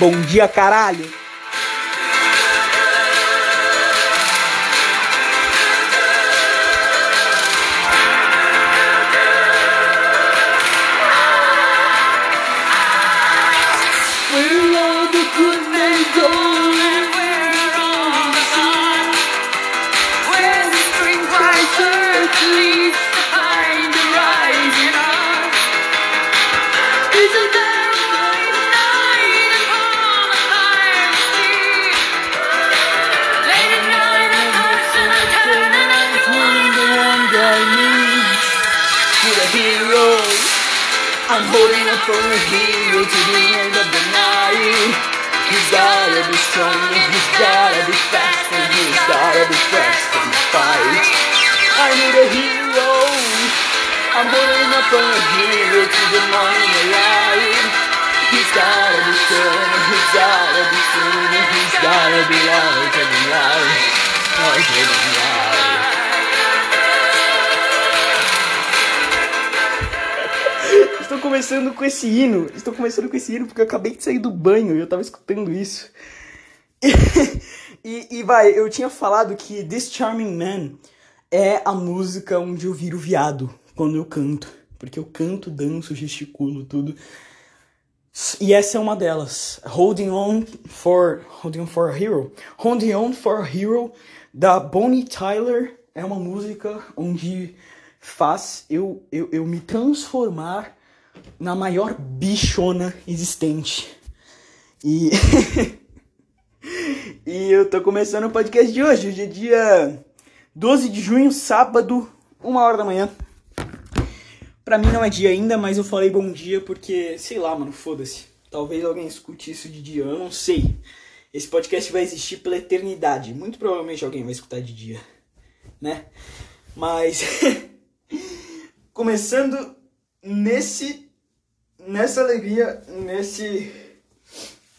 Bom dia, caralho! Estou começando com esse hino. Estou começando com esse hino porque eu acabei de sair do banho e eu tava escutando isso. E, e, vai, eu tinha falado que This Charming Man é a música onde eu viro viado quando eu canto. Porque eu canto, danço, gesticulo, tudo. E essa é uma delas. Holding On for, Holding on for a Hero. Holding On for a Hero, da Bonnie Tyler. É uma música onde faz eu, eu, eu me transformar na maior bichona existente. E. e eu tô começando o podcast de hoje. Hoje é dia 12 de junho, sábado, uma hora da manhã. Pra mim não é dia ainda, mas eu falei bom dia porque, sei lá, mano, foda-se. Talvez alguém escute isso de dia, eu não sei. Esse podcast vai existir pela eternidade. Muito provavelmente alguém vai escutar de dia, né? Mas. Começando nesse nessa alegria, nesse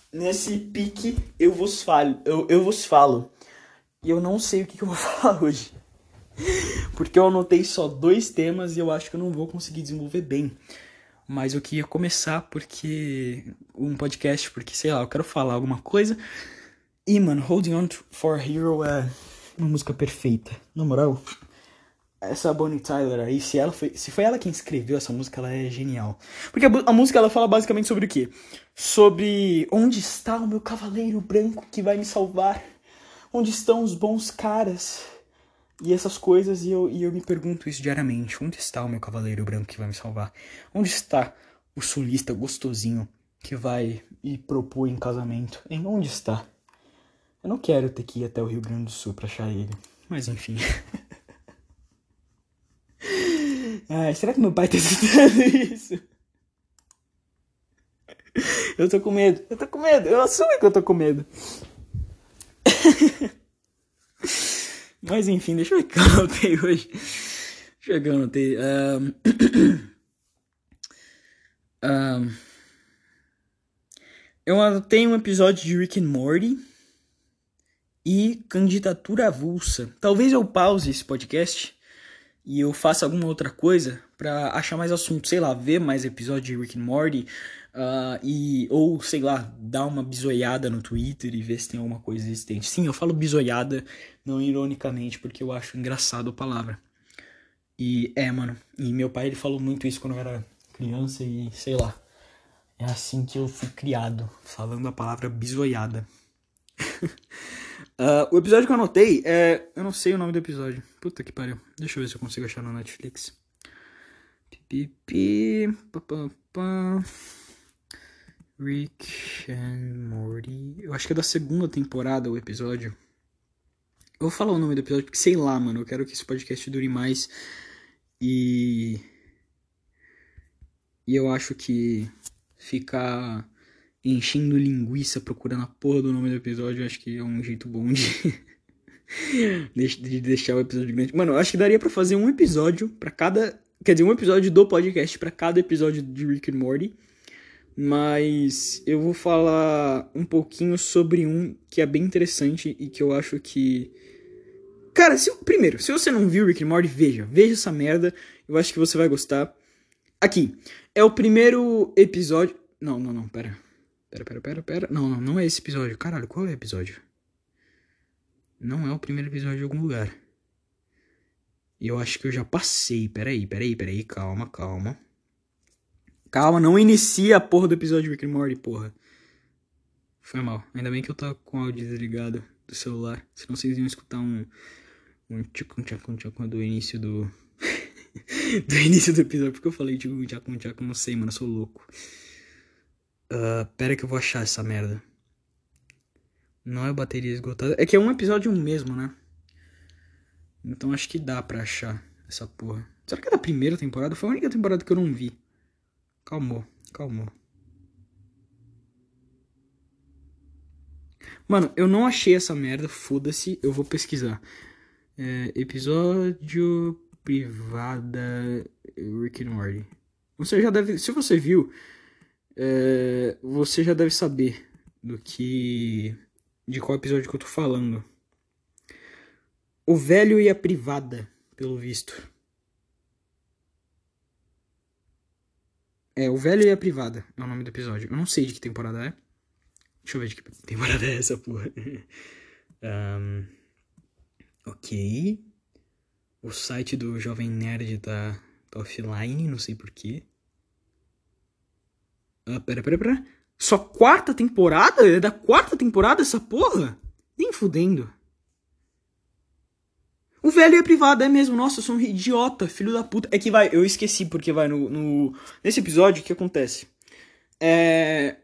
nesse pique, eu vos falo, eu, eu vos falo. E eu não sei o que, que eu vou falar hoje. Porque eu anotei só dois temas e eu acho que eu não vou conseguir desenvolver bem. Mas eu queria começar porque um podcast, porque sei lá, eu quero falar alguma coisa. E, mano, Holding On for Hero é uma música perfeita. Na moral, essa Bonnie Tyler aí, se ela foi, se foi ela quem escreveu essa música, ela é genial. Porque a, a, música ela fala basicamente sobre o quê? Sobre onde está o meu cavaleiro branco que vai me salvar? Onde estão os bons caras? E essas coisas, e eu, e eu me pergunto isso diariamente. Onde está o meu cavaleiro branco que vai me salvar? Onde está o sulista gostosinho que vai me propor em casamento? Em onde está? Eu não quero ter que ir até o Rio Grande do Sul pra achar ele. Mas enfim. Ai, será que meu pai tá escutando isso? Eu tô com medo, eu tô com medo, eu assumo que eu tô com medo. Mas enfim, deixa eu ver o que eu anotei hoje. Deixa eu ver o que eu anotei. Um... um... Eu anotei um episódio de Rick and Morty e candidatura avulsa. Talvez eu pause esse podcast e eu faça alguma outra coisa para achar mais assunto, sei lá, ver mais episódios de Rick and Morty uh, e ou sei lá, dar uma bisoiada no Twitter e ver se tem alguma coisa existente. Sim, eu falo bisoiada não ironicamente porque eu acho engraçado a palavra. E é, mano, e meu pai ele falou muito isso quando eu era criança e sei lá. É assim que eu fui criado, falando a palavra bisoiada. Uh, o episódio que eu anotei é. Eu não sei o nome do episódio. Puta que pariu. Deixa eu ver se eu consigo achar no Netflix. Pipipi. Rick and Morty. Eu acho que é da segunda temporada o episódio. Eu vou falar o nome do episódio porque sei lá, mano. Eu quero que esse podcast dure mais. E. E eu acho que ficar enchendo linguiça procurando a porra do nome do episódio, acho que é um jeito bom de, de deixar o episódio grande. Mano, eu acho que daria para fazer um episódio para cada, quer dizer, um episódio do podcast para cada episódio de Rick and Morty. Mas eu vou falar um pouquinho sobre um que é bem interessante e que eu acho que Cara, se, primeiro, se você não viu Rick and Morty, veja, veja essa merda. Eu acho que você vai gostar. Aqui, é o primeiro episódio. Não, não, não, pera. Pera, pera, pera, pera. Não, não, não é esse episódio. Caralho, qual é o episódio? Não é o primeiro episódio de algum lugar. E eu acho que eu já passei. Peraí, peraí, peraí. Calma, calma. Calma, não inicia a porra do episódio de Rick and Morty, porra. Foi mal. Ainda bem que eu tô com o áudio desligado do celular. Senão vocês iam escutar um. Um tchacum tchacum tchacum do início do. do início do episódio. Porque eu falei tchacum tchacum tchacum, não sei, mano. Eu sou louco. Uh, pera que eu vou achar essa merda. Não é bateria esgotada. É que é um episódio mesmo, né? Então acho que dá pra achar essa porra. Será que é da primeira temporada? Foi a única temporada que eu não vi. Calmou, calmou. Mano, eu não achei essa merda, foda-se, eu vou pesquisar. É, episódio privada Rick and Morty. Você já deve, se você viu, é, você já deve saber do que, de qual episódio que eu tô falando. O velho e a privada, pelo visto. É, o velho e a privada é o nome do episódio. Eu não sei de que temporada é. Deixa eu ver de que temporada é essa porra. um, ok. O site do Jovem Nerd tá, tá offline, não sei porquê. Ah, pera, pera, pera. Só quarta temporada? É da quarta temporada essa porra? Nem fudendo. O velho é privado, é mesmo. Nossa, eu sou um idiota, filho da puta. É que vai, eu esqueci porque vai no. no nesse episódio, o que acontece? É,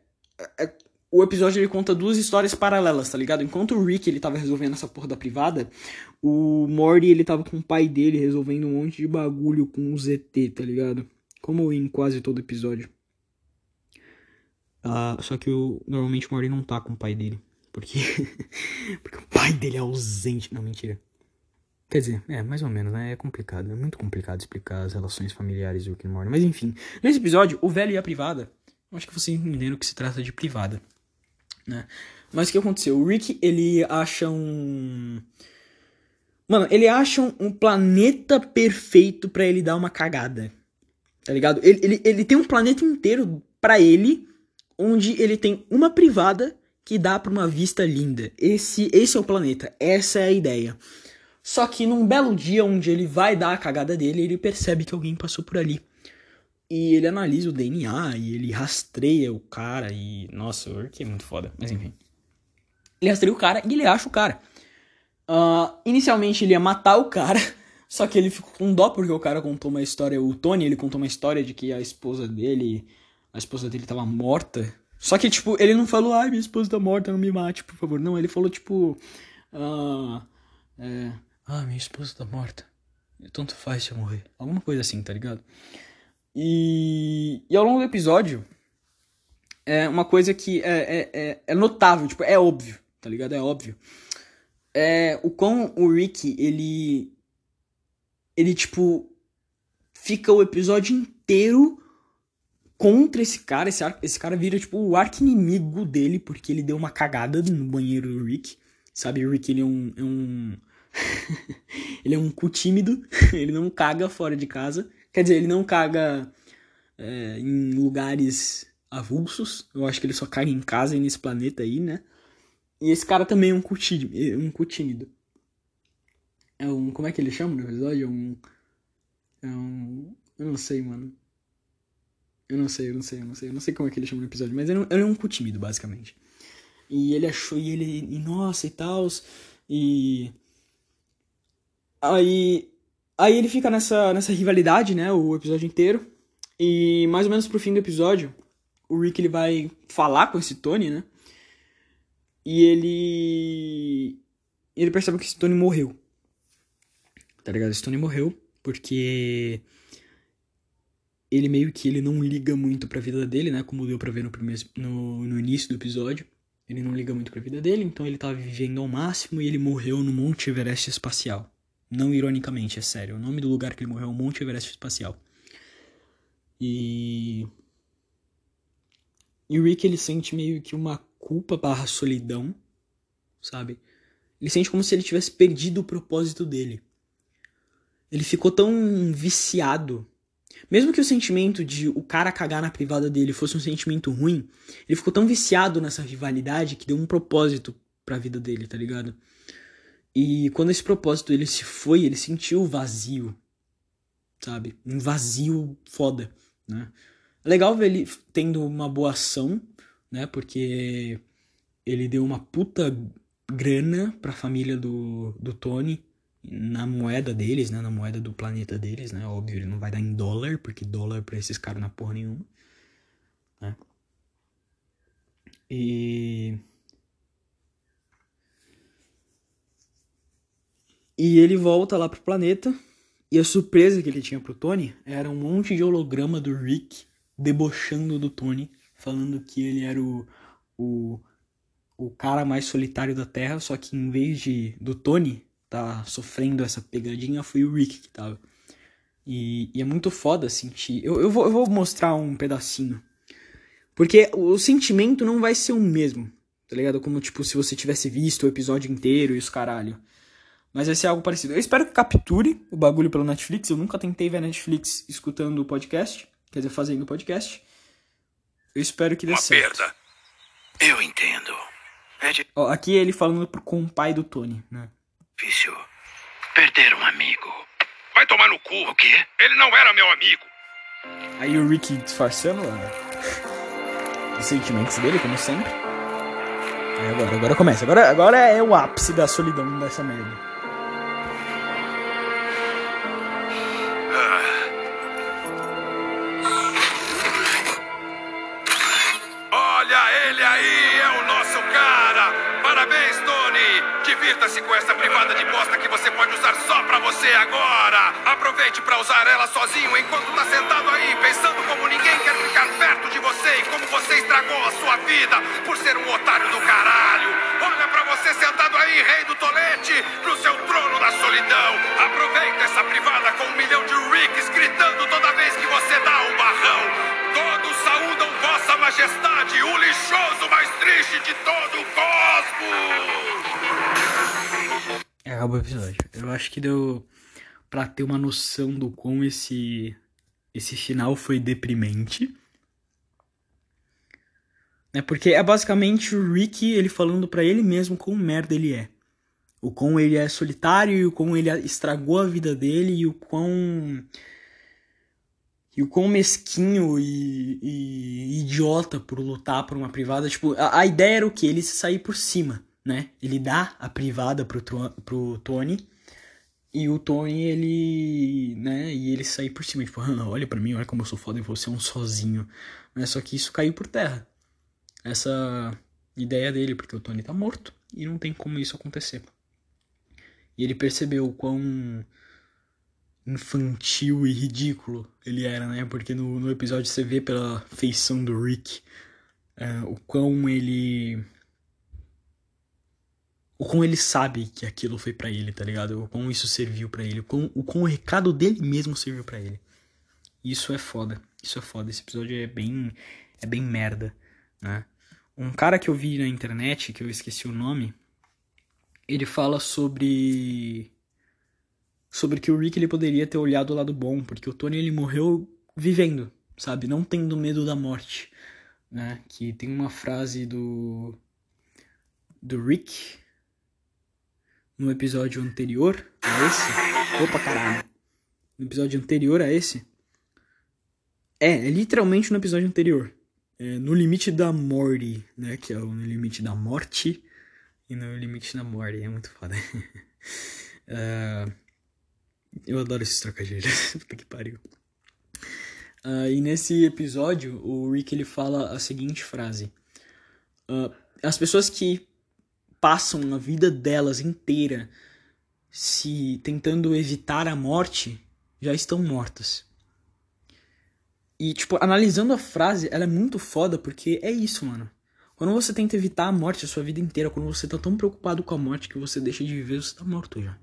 é, o episódio ele conta duas histórias paralelas, tá ligado? Enquanto o Rick ele tava resolvendo essa porra da privada, o Morty ele tava com o pai dele resolvendo um monte de bagulho com o ZT, tá ligado? Como em quase todo episódio. Uh, só que o, normalmente o Morty não tá com o pai dele. Porque, porque o pai dele é ausente. Não, mentira. Quer dizer, é, mais ou menos, né? É complicado. É muito complicado explicar as relações familiares do and Morty. Mas enfim, nesse episódio, o velho e a privada. Acho que vocês entenderam que se trata de privada. Né? Mas o que aconteceu? O Rick, ele acha um. Mano, ele acha um, um planeta perfeito para ele dar uma cagada. Tá ligado? Ele, ele, ele tem um planeta inteiro para ele, onde ele tem uma privada que dá pra uma vista linda. Esse, esse é o planeta. Essa é a ideia. Só que num belo dia onde ele vai dar a cagada dele, ele percebe que alguém passou por ali. E ele analisa o DNA e ele rastreia o cara e. Nossa, o Urk é muito foda. Mas enfim. Ele rastreia o cara e ele acha o cara. Uh, inicialmente ele ia matar o cara. Só que ele ficou com dó porque o cara contou uma história. O Tony, ele contou uma história de que a esposa dele. A esposa dele tava morta. Só que, tipo, ele não falou, ai, minha esposa tá morta, não me mate, por favor. Não, ele falou, tipo. Uh, é, ah, minha esposa tá morta. Tanto faz se eu morrer. Alguma coisa assim, tá ligado? E, e ao longo do episódio, é uma coisa que é, é, é, é notável, tipo, é óbvio, tá ligado? É óbvio. É o quão o Rick, ele. Ele, tipo. Fica o episódio inteiro contra esse cara. Esse, esse cara vira, tipo, o arco-inimigo dele, porque ele deu uma cagada no banheiro do Rick. Sabe, o Rick, ele é um. É um ele é um cu tímido, ele não caga fora de casa. Quer dizer, ele não caga é, em lugares avulsos. Eu acho que ele só caga em casa e nesse planeta aí, né? E esse cara também é um cu tímido. É um cu tímido. É um. Como é que ele chama no episódio? É um. É um. Eu não sei, mano. Eu não sei, eu não sei, eu não sei. Eu não sei como é que ele chama no episódio, mas ele, é um cu tímido, basicamente. E ele achou, e ele. E nossa, e tal. E. Aí, aí ele fica nessa, nessa rivalidade, né, o episódio inteiro. E mais ou menos pro fim do episódio, o Rick ele vai falar com esse Tony, né? E ele ele percebe que esse Tony morreu. Tá ligado? Esse Tony morreu porque ele meio que ele não liga muito pra vida dele, né? Como deu pra ver no, primeiro, no, no início do episódio. Ele não liga muito pra vida dele, então ele tava vivendo ao máximo e ele morreu no Monte Everest espacial. Não ironicamente, é sério. O nome do lugar que ele morreu é o Monte Everest Espacial. E. E o Rick ele sente meio que uma culpa barra solidão, sabe? Ele sente como se ele tivesse perdido o propósito dele. Ele ficou tão viciado. Mesmo que o sentimento de o cara cagar na privada dele fosse um sentimento ruim, ele ficou tão viciado nessa rivalidade que deu um propósito pra vida dele, tá ligado? E quando esse propósito ele se foi, ele sentiu vazio, sabe? Um vazio foda, né? É legal ver ele tendo uma boa ação, né? Porque ele deu uma puta grana pra família do, do Tony na moeda deles, né? Na moeda do planeta deles, né? Óbvio, ele não vai dar em dólar, porque dólar pra esses caras não é porra nenhuma. Né? E. E ele volta lá pro planeta. E a surpresa que ele tinha pro Tony era um monte de holograma do Rick debochando do Tony, falando que ele era o, o, o cara mais solitário da Terra, só que em vez de do Tony tá sofrendo essa pegadinha, foi o Rick que tava. E, e é muito foda sentir. Eu, eu, vou, eu vou mostrar um pedacinho. Porque o sentimento não vai ser o mesmo, tá ligado? Como, tipo, se você tivesse visto o episódio inteiro e os caralho. Mas vai ser algo parecido. Eu espero que capture o bagulho pelo Netflix. Eu nunca tentei ver Netflix escutando o podcast. Quer dizer, fazendo o podcast. Eu espero que dê Uma certo. perda. Eu entendo. É Ó, aqui ele falando pro- com o pai do Tony, né? difícil perder um amigo. Vai tomar no cu. O quê? Ele não era meu amigo. Aí o Rick disfarçando ó, os sentimentos dele, como sempre. Aí agora, agora começa. Agora, agora é o ápice da solidão dessa merda. Divirta-se com essa privada de bosta que você pode usar só pra você agora. Aproveite pra usar ela sozinho enquanto tá sentado aí, pensando como ninguém quer ficar perto de você e como você estragou a sua vida por ser um otário do caralho. Olha pra você sentado aí, rei do tolete, no seu trono da solidão. Aproveita essa privada com um milhão de Ricks gritando toda vez que você dá um barrão. Todos saúdam Vossa Majestade, o lixoso mais triste de todo o cosmos! É, acabou o episódio. Eu acho que deu pra ter uma noção do quão esse, esse final foi deprimente. Né? Porque é basicamente o Rick ele falando pra ele mesmo quão merda ele é. O quão ele é solitário e o quão ele estragou a vida dele e o quão. E o quão mesquinho e, e idiota por lutar por uma privada. Tipo, a, a ideia era o que? Ele se sair por cima, né? Ele dá a privada pro, pro Tony. E o Tony, ele. né? E ele sair por cima. Tipo, "Ah, olha pra mim, olha como eu sou foda e você é um sozinho. Né? Só que isso caiu por terra. Essa ideia dele, porque o Tony tá morto. E não tem como isso acontecer. E ele percebeu o quão infantil e ridículo ele era, né? Porque no, no episódio você vê pela feição do Rick é, o quão ele. O quão ele sabe que aquilo foi pra ele, tá ligado? O quão isso serviu pra ele. O quão, o quão o recado dele mesmo serviu pra ele. Isso é foda. Isso é foda. Esse episódio é bem. É bem merda, né? Um cara que eu vi na internet, que eu esqueci o nome, ele fala sobre sobre que o Rick ele poderia ter olhado o lado bom, porque o Tony ele morreu vivendo, sabe, não tendo medo da morte, né? Que tem uma frase do do Rick no episódio anterior a esse. Opa, caralho. No episódio anterior a esse. É, é literalmente no episódio anterior. É, no limite da morte, né? Que é o no limite da morte e no limite da morte. É muito foda. Ah, eu adoro esses trocadilhos. Puta que pariu. Ah, e nesse episódio, o Rick ele fala a seguinte frase: Ah, As pessoas que passam a vida delas inteira se tentando evitar a morte já estão mortas. E, tipo, analisando a frase, ela é muito foda porque é isso, mano. Quando você tenta evitar a morte a sua vida inteira, quando você tá tão preocupado com a morte que você deixa de viver, você tá morto já.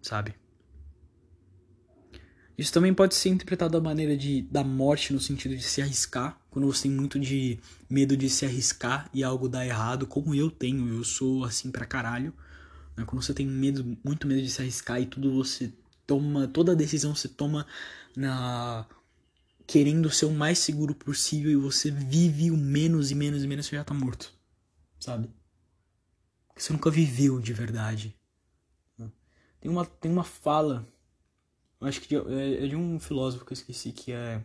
Sabe? Isso também pode ser interpretado da maneira de da morte no sentido de se arriscar, quando você tem muito de medo de se arriscar e algo dar errado, como eu tenho, eu sou assim pra caralho. né? Quando você tem medo, muito medo de se arriscar e tudo você toma, toda decisão você toma na querendo ser o mais seguro possível e você vive o menos e menos e menos você já tá morto. Sabe? Porque você nunca viveu de verdade. Tem uma, tem uma fala, acho que é, é de um filósofo que eu esqueci, que é.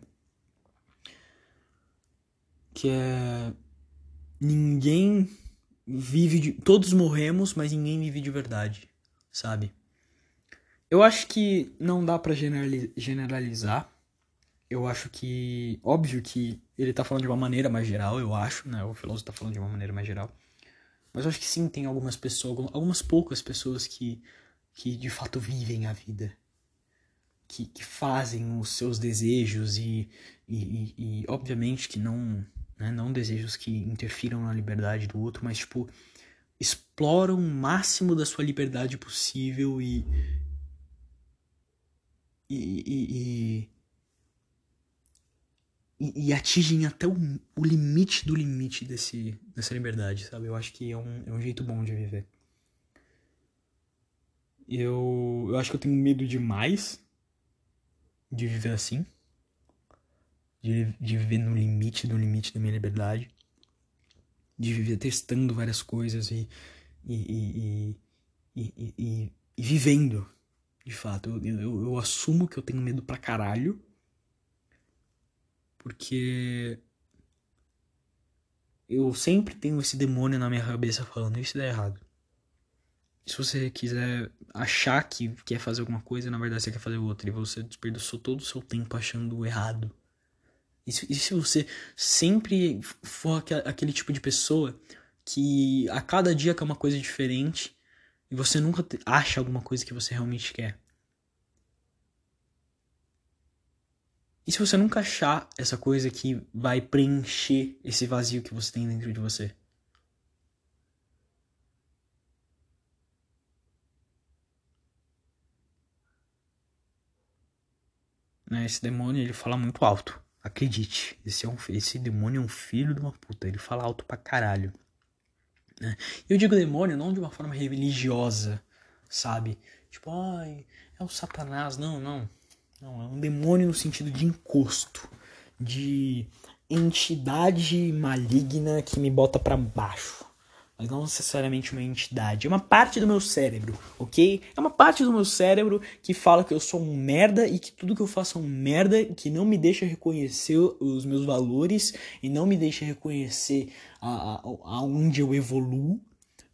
Que é. Ninguém vive de. Todos morremos, mas ninguém vive de verdade, sabe? Eu acho que não dá para generalizar. Eu acho que. Óbvio que ele tá falando de uma maneira mais geral, eu acho, né? O filósofo tá falando de uma maneira mais geral. Mas eu acho que sim, tem algumas pessoas, algumas poucas pessoas que que de fato vivem a vida, que, que fazem os seus desejos e, e, e, e obviamente que não, né, não desejos que interfiram na liberdade do outro, mas tipo exploram o máximo da sua liberdade possível e e, e, e, atingem até o, o limite do limite desse, dessa liberdade, sabe? Eu acho que é um, é um jeito bom de viver. Eu, eu acho que eu tenho medo demais de viver assim. De, de viver no limite do limite da minha liberdade. De viver testando várias coisas e, e, e, e, e vivendo, de fato. Eu, eu, eu assumo que eu tenho medo pra caralho. Porque eu sempre tenho esse demônio na minha cabeça falando isso dá errado se você quiser achar que quer fazer alguma coisa, na verdade você quer fazer outra. E você desperdiçou todo o seu tempo achando errado. E se, e se você sempre for aquele tipo de pessoa que a cada dia quer uma coisa diferente e você nunca acha alguma coisa que você realmente quer? E se você nunca achar essa coisa que vai preencher esse vazio que você tem dentro de você? Né? Esse demônio, ele fala muito alto. Acredite, esse, é um, esse demônio é um filho de uma puta. Ele fala alto pra caralho. Né? Eu digo demônio não de uma forma religiosa, sabe? Tipo, ai, é o Satanás. Não, não. Não, é um demônio no sentido de encosto. De entidade maligna que me bota para baixo mas não necessariamente uma entidade. É uma parte do meu cérebro, ok? É uma parte do meu cérebro que fala que eu sou um merda e que tudo que eu faço é um merda, que não me deixa reconhecer os meus valores e não me deixa reconhecer aonde eu evoluo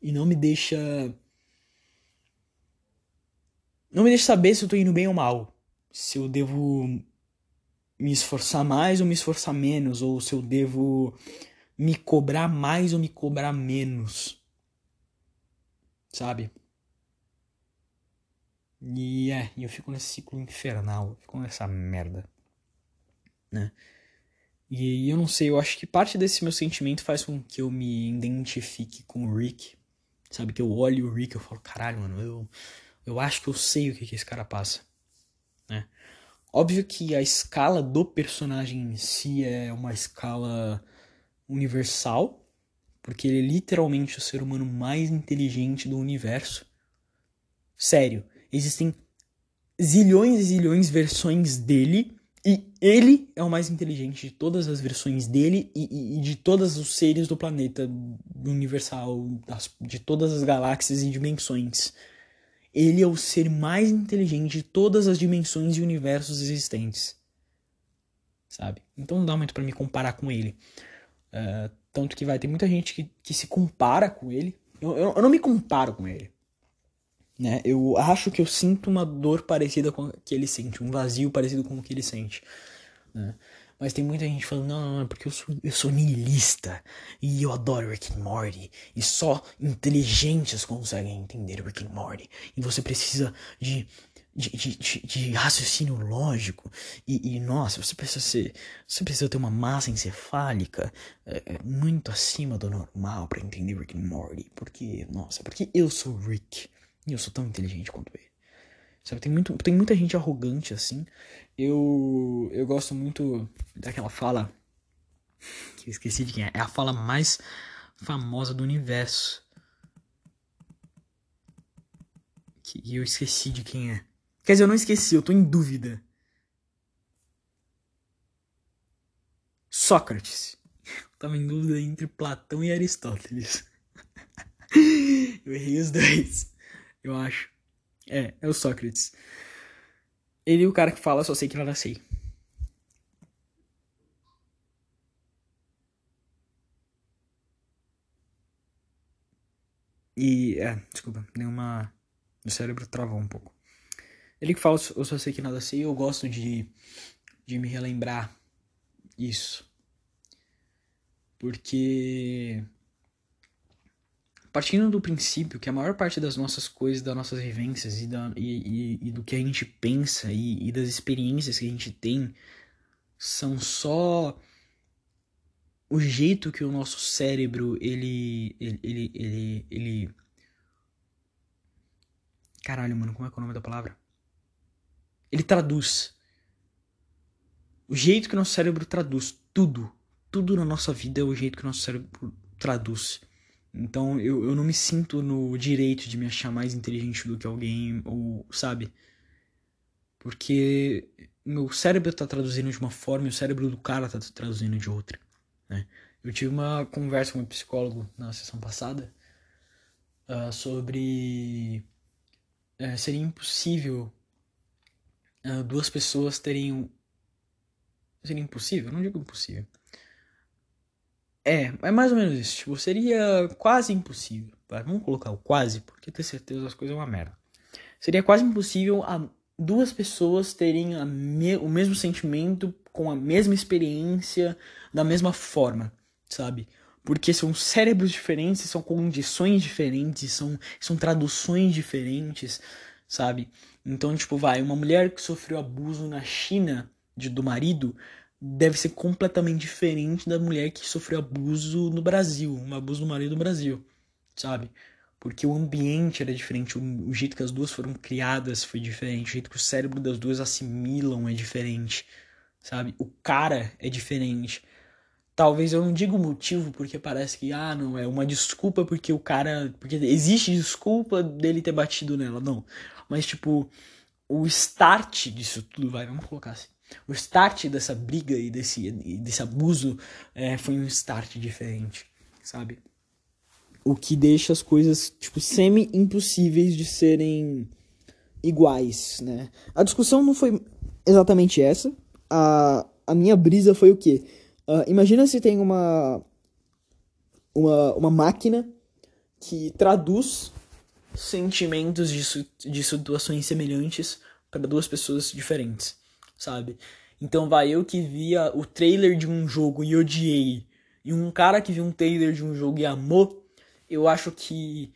e não me deixa. Não me deixa saber se eu tô indo bem ou mal. Se eu devo me esforçar mais ou me esforçar menos, ou se eu devo me cobrar mais ou me cobrar menos. Sabe? E é, eu fico nesse ciclo infernal, fico nessa merda. Né? E eu não sei, eu acho que parte desse meu sentimento faz com que eu me identifique com o Rick. Sabe? Que eu olho o Rick e eu falo, caralho, mano, eu, eu acho que eu sei o que, que esse cara passa. Né? Óbvio que a escala do personagem em si é uma escala universal, porque ele é literalmente o ser humano mais inteligente do universo. Sério, existem zilhões e zilhões de versões dele e ele é o mais inteligente de todas as versões dele e, e de todos os seres do planeta universal, das, de todas as galáxias e dimensões. Ele é o ser mais inteligente de todas as dimensões e universos existentes. Sabe? Então não dá muito para me comparar com ele. Uh, tanto que vai ter muita gente que, que se compara com ele. Eu, eu, eu, não me comparo com ele. Né? Eu acho que eu sinto uma dor parecida com a que ele sente, um vazio parecido com o que ele sente. Né? Mas tem muita gente falando, não, não, não, porque eu sou, eu sou niilista e eu adoro Rick and Morty e só inteligentes conseguem entender Rick and Morty e você precisa de de, de, de, raciocínio lógico e, e, nossa, você precisa ser, você precisa ter uma massa encefálica é, é muito acima do normal para entender Rick and Morty, porque nossa, porque eu sou Rick e eu sou tão inteligente quanto ele. Sabe, tem, muito, tem muita gente arrogante assim. Eu eu gosto muito daquela fala que eu esqueci de quem é, é a fala mais famosa do universo. Que eu esqueci de quem é Quer dizer, eu não esqueci, eu tô em dúvida. Sócrates. Eu tava em dúvida entre Platão e Aristóteles. eu errei os dois, eu acho. É, é o Sócrates. Ele é o cara que fala, só sei que nada sei. E, é, desculpa, deu uma... O cérebro travou um pouco. Ele que fala, eu só sei que nada sei, eu gosto de, de me relembrar isso. Porque partindo do princípio que a maior parte das nossas coisas, das nossas vivências e, da, e, e, e do que a gente pensa e, das experiências que a gente tem são só o jeito que o nosso cérebro ele ele ele ele, ele... caralho mano como é que é o nome da palavra ele traduz o jeito que o nosso cérebro traduz tudo tudo na nossa vida é o jeito que o nosso cérebro traduz então eu, eu não me sinto no direito de me achar mais inteligente do que alguém, ou sabe? Porque meu cérebro tá traduzindo de uma forma e o cérebro do cara tá traduzindo de outra, né? Eu tive uma conversa com um psicólogo na sessão passada uh, sobre uh, seria impossível uh, duas pessoas terem seria impossível? Não digo impossível é, é mais ou menos isso. Tipo, seria quase impossível. Vamos colocar o quase, porque ter certeza das coisas é uma merda. Seria quase impossível a duas pessoas terem me o mesmo sentimento, com a mesma experiência, da mesma forma, sabe? Porque são cérebros diferentes, são condições diferentes, são, são traduções diferentes, sabe? Então, tipo, vai, uma mulher que sofreu abuso na China de, do marido deve ser completamente diferente da mulher que sofreu abuso no Brasil, um abuso do marido no Brasil, sabe? Porque o ambiente era diferente, o, jeito que as duas foram criadas foi diferente, o jeito que o cérebro das duas assimilam é diferente, sabe? O cara é diferente. Talvez eu não diga o motivo porque parece que, ah, não, é uma desculpa porque o cara. Porque existe desculpa dele ter batido nela, não. Mas, tipo, o start disso tudo, vai, vamos colocar assim o start dessa briga e desse, desse abuso é, foi um start diferente, sabe? O que deixa as coisas, tipo, semi-impossíveis de serem iguais, né? A discussão não foi exatamente essa. A, a minha brisa foi o quê? Uh, imagina se tem uma, uma, uma máquina que traduz sentimentos de, de situações semelhantes para duas pessoas diferentes sabe? Então vai eu que via o trailer de um jogo e odiei, e um cara que viu um trailer de um jogo e amou, eu acho que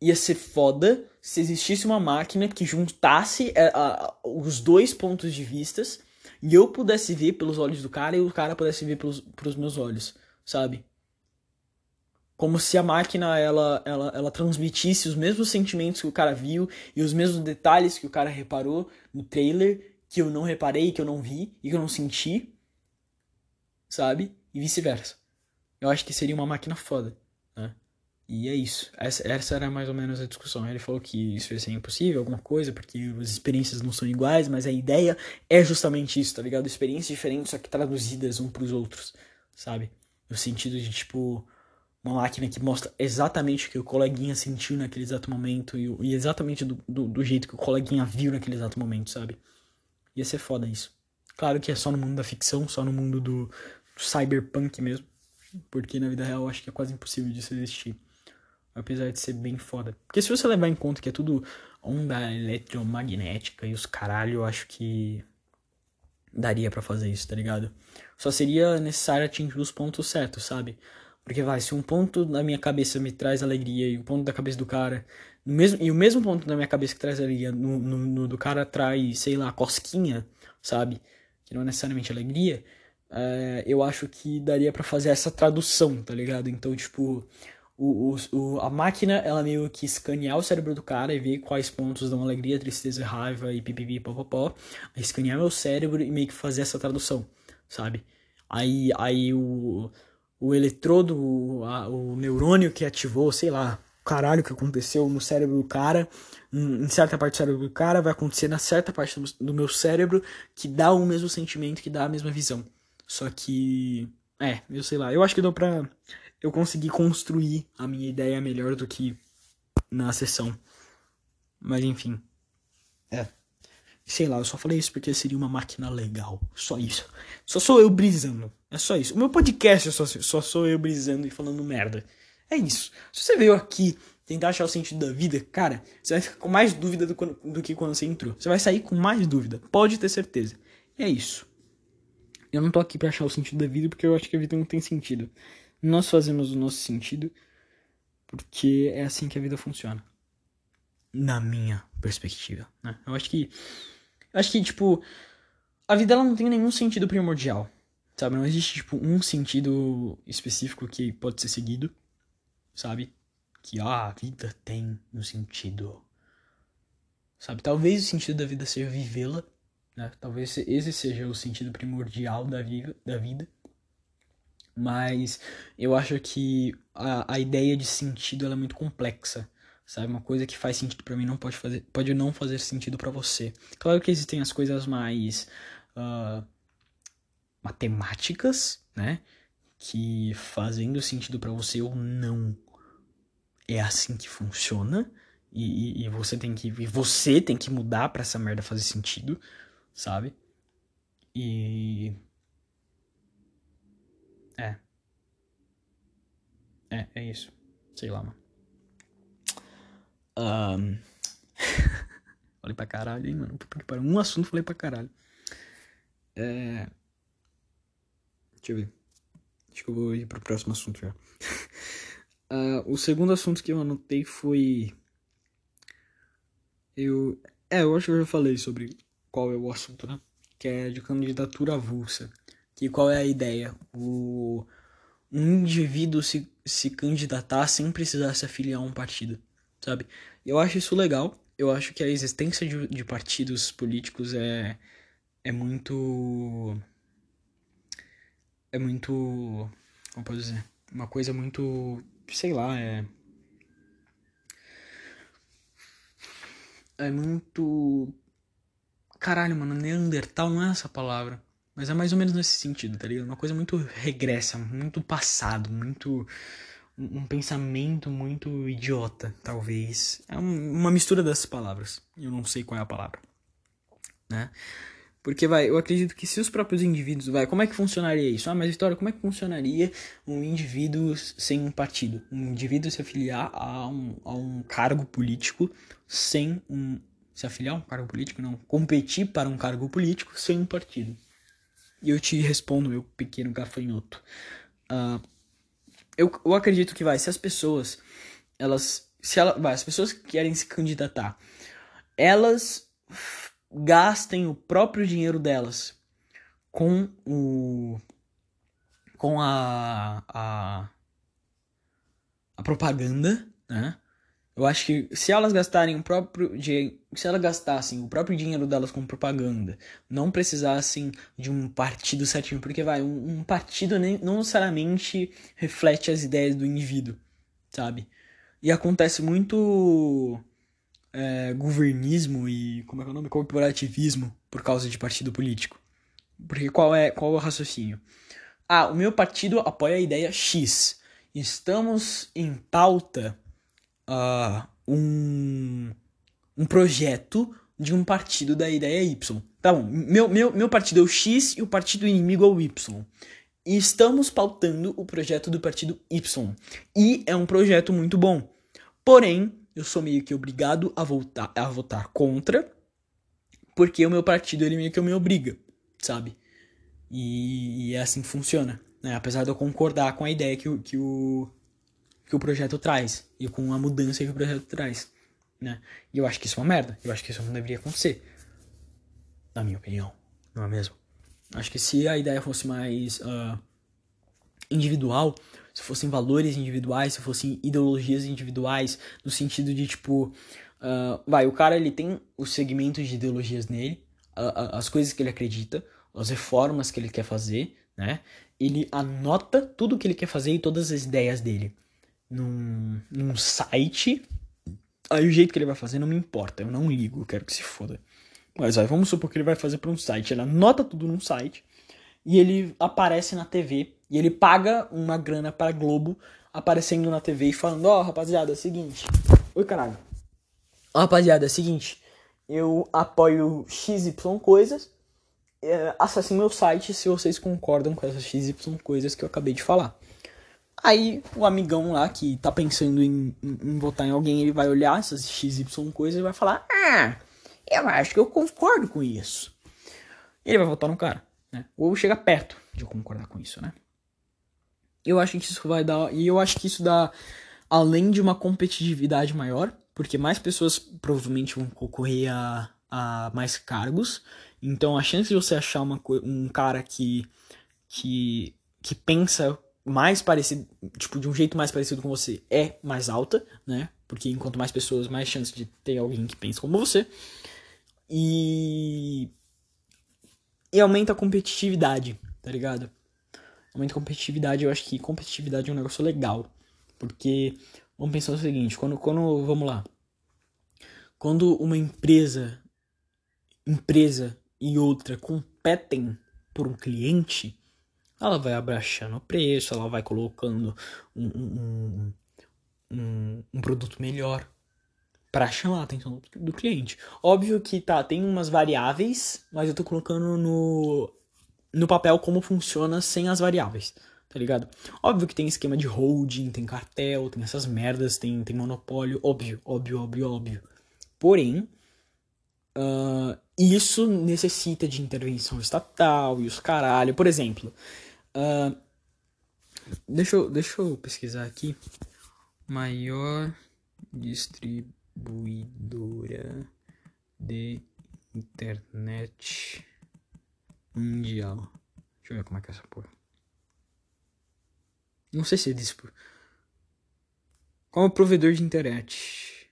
ia ser foda se existisse uma máquina que juntasse é, a, os dois pontos de vistas e eu pudesse ver pelos olhos do cara e o cara pudesse ver pelos, pelos meus olhos, sabe? Como se a máquina ela, ela, ela transmitisse os mesmos sentimentos que o cara viu e os mesmos detalhes que o cara reparou no trailer que eu não reparei, que eu não vi e que eu não senti, sabe? E vice-versa. Eu acho que seria uma máquina foda, né? E é isso. Essa, essa era mais ou menos a discussão. Ele falou que isso ia ser impossível, alguma coisa, porque as experiências não são iguais, mas a ideia é justamente isso, tá ligado? Experiências diferentes, só que traduzidas um pros outros, sabe? No sentido de, tipo, uma máquina que mostra exatamente o que o coleguinha sentiu naquele exato momento e, e exatamente do, do, do jeito que o coleguinha viu naquele exato momento, sabe? Ia ser foda isso. Claro que é só no mundo da ficção, só no mundo do, do cyberpunk mesmo. Porque na vida real eu acho que é quase impossível disso existir. Apesar de ser bem foda. Porque se você levar em conta que é tudo onda eletromagnética e os caralho, eu acho que daria para fazer isso, tá ligado? Só seria necessário atingir os pontos certos, sabe? Porque vai, se um ponto na minha cabeça me traz alegria e o um ponto da cabeça do cara mesmo, e o mesmo ponto na minha cabeça que traz alegria, no, no, no, do cara traz, sei lá, cosquinha, sabe? Que não é necessariamente alegria. É, eu acho que daria para fazer essa tradução, tá ligado? Então, tipo, o, o, a máquina, ela meio que escanear o cérebro do cara e ver quais pontos dão alegria, tristeza, raiva e pipipi, popopó. Escanear meu cérebro e meio que fazer essa tradução, sabe? Aí, aí o, o eletrodo, o, a, o neurônio que ativou, sei lá, caralho que aconteceu no cérebro do cara, em certa parte do cérebro do cara, vai acontecer na certa parte do meu cérebro que dá o mesmo sentimento, que dá a mesma visão. Só que. É, eu sei lá. Eu acho que deu pra eu conseguir construir a minha ideia melhor do que na sessão. Mas enfim. É. Sei lá, eu só falei isso porque seria uma máquina legal. Só isso. Só sou eu brisando. É só isso. O meu podcast é só, só sou eu brisando e falando merda. É isso. Se você veio aqui tentar achar o sentido da vida, cara, você vai ficar com mais dúvida do, do que quando você entrou. Você vai sair com mais dúvida. Pode ter certeza. É isso. Eu não tô aqui para achar o sentido da vida porque eu acho que a vida não tem sentido. Nós fazemos o nosso sentido porque é assim que a vida funciona. Na minha perspectiva, né? Eu acho que eu acho que tipo a vida ela não tem nenhum sentido primordial. Sabe, não existe tipo um sentido específico que pode ser seguido, sabe? Que ah, a vida tem um sentido. Sabe, talvez o sentido da vida seja vivê-la, né? Talvez esse seja o sentido primordial da, vida, da vida. Mas eu acho que a, a ideia de sentido é muito complexa. Sabe, uma coisa que faz sentido para mim não pode fazer, pode não fazer sentido para você. Claro que existem as coisas mais uh, matemáticas, né? Que fazendo sentido para você ou não é assim que funciona. E, e, e, você tem que e você tem que mudar para essa merda fazer sentido sabe? E. É. É, é isso. Sei lá, mano. Um... falei pra caralho, hein, mano. Um assunto falei pra caralho. É. Deixa eu ver. Acho que eu vou ir pro próximo assunto já. uh, o segundo assunto que eu anotei foi. Eu. É, eu acho que eu já falei sobre qual é o assunto, né? Que é de candidatura avulsa. Que qual é a ideia? O um indivíduo se, se candidatar sem precisar se afiliar a um partido, sabe? Eu acho isso legal. Eu acho que a existência de, de partidos políticos é, é muito. É muito. Como posso dizer? Uma coisa muito. Sei lá, é. É muito Caralho, mano, Neandertal não é essa palavra. Mas é mais ou menos nesse sentido, tá ligado? Uma coisa muito regressa, muito passado, muito. Um pensamento muito idiota, talvez. É uma mistura dessas palavras. Eu não sei qual é a palavra. Né? Porque, vai, eu acredito que se os próprios indivíduos, vai, como é que funcionaria isso? Ah, mas Vitória, como é que funcionaria um indivíduo sem um partido? Um indivíduo se afiliar a um, a um cargo político sem um, se afiliar a um cargo político, não, competir para um cargo político sem um partido. E eu te respondo, meu pequeno gafanhoto. Uh, eu, eu acredito que vai, se as pessoas, elas, se ela, vai, as pessoas que querem se candidatar, elas gastem o próprio dinheiro delas com o com a a, a propaganda, né? Eu acho que se elas gastarem o próprio se elas gastassem o próprio dinheiro delas com propaganda, não precisassem de um partido certinho, porque vai, um, um partido nem, não necessariamente reflete as ideias do indivíduo, sabe? E acontece muito é, governismo e como é que é o nome? Corporativismo por causa de partido político. Porque qual é, qual é o raciocínio? Ah, o meu partido apoia a ideia X. Estamos em pauta uh, um, um projeto de um partido da ideia Y. Tá bom, meu, meu, meu partido é o X e o partido inimigo é o Y. E estamos pautando o projeto do partido Y. E é um projeto muito bom. Porém, eu sou meio que obrigado a, voltar, a votar contra, porque o meu partido ele meio que me obriga, sabe? E, e é assim que funciona. Né? Apesar de eu concordar com a ideia que, que o, que o projeto traz e com a mudança que o projeto traz, né? E eu acho que isso é uma merda. Eu acho que isso não deveria acontecer. Na minha opinião, não é mesmo? Acho que se a ideia fosse mais uh, individual, se fossem valores individuais, se fossem ideologias individuais, no sentido de tipo, uh, vai, o cara ele tem os segmentos de ideologias nele, uh, as coisas que ele acredita, as reformas que ele quer fazer, né? Ele anota tudo que ele quer fazer e todas as ideias dele. Num, num site. Aí o jeito que ele vai fazer não me importa, eu não ligo, eu quero que se foda. Mas aí vamos supor que ele vai fazer para um site. Ele anota tudo num site e ele aparece na TV e ele paga uma grana para Globo aparecendo na TV e falando: Ó, oh, rapaziada, é o seguinte. Oi, caralho. Ó, rapaziada, é o seguinte. Eu apoio XY coisas. É, acessem meu site se vocês concordam com essas XY coisas que eu acabei de falar. Aí o amigão lá que tá pensando em, em, em votar em alguém, ele vai olhar essas XY coisas e vai falar: Ah, eu acho que eu concordo com isso. Ele vai votar no cara, né? Ou chega perto de eu concordar com isso, né? Eu acho que isso vai dar. E eu acho que isso dá. Além de uma competitividade maior, porque mais pessoas provavelmente vão concorrer a, a mais cargos. Então a chance de você achar uma, um cara que, que, que pensa mais parecido, tipo, de um jeito mais parecido com você é mais alta, né? Porque enquanto mais pessoas, mais chance de ter alguém que pensa como você. E. E aumenta a competitividade, tá ligado? Aumenta a competitividade, eu acho que competitividade é um negócio legal. Porque, vamos pensar o seguinte, quando, quando vamos lá. Quando uma empresa, empresa e outra competem por um cliente, ela vai abaixando o preço, ela vai colocando um, um, um, um produto melhor para chamar a atenção do, do, cliente. Óbvio que tá, tem umas variáveis, mas eu tô colocando no, no papel como funciona sem as variáveis, tá ligado? Óbvio que tem esquema de holding, tem cartel, tem essas merdas, tem, tem monopólio, óbvio, óbvio, óbvio, óbvio. Porém, uh, isso necessita de intervenção estatal e os caralho. Por exemplo, Uh, deixa, eu, deixa eu pesquisar aqui. Maior distribuidora de internet mundial. Deixa eu ver como é que é essa porra. Não sei se é disso. Qual é o provedor de internet?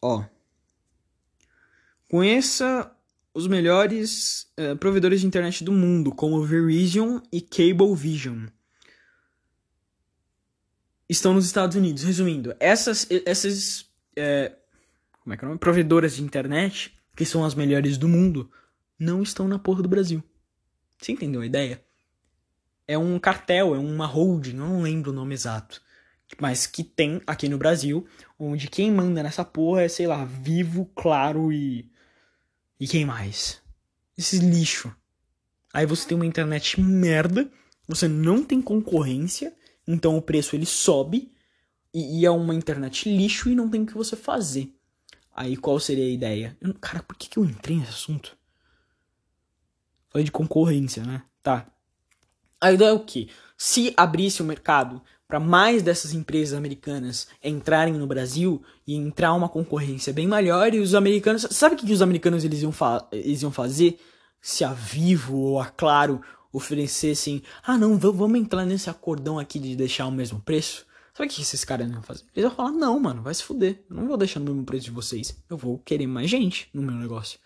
Ó. Conheça os melhores uh, provedores de internet do mundo, como Verizon e Cablevision, estão nos Estados Unidos. Resumindo, essas, essas é, como é que é o nome? provedoras de internet, que são as melhores do mundo, não estão na porra do Brasil. Você entendeu a ideia? É um cartel, é uma holding, eu não lembro o nome exato. Mas que tem aqui no Brasil, onde quem manda nessa porra é, sei lá, Vivo, Claro e e quem mais? Esses lixo. Aí você tem uma internet merda, você não tem concorrência, então o preço ele sobe e, e é uma internet lixo e não tem o que você fazer. Aí qual seria a ideia? Eu, cara, por que, que eu entrei nesse assunto? Falei de concorrência, né? Tá. A ideia é o que? Se abrisse o mercado para mais dessas empresas americanas entrarem no Brasil e entrar uma concorrência bem maior e os americanos, sabe o que os americanos eles iam, eles iam fazer se a Vivo ou a Claro oferecessem, ah não, vamos entrar nesse acordão aqui de deixar o mesmo preço? Sabe o que esses caras iam fazer? Eles iam falar, não, mano, vai se fuder. Eu não vou deixar no mesmo preço de vocês. Eu vou querer mais gente no meu negócio.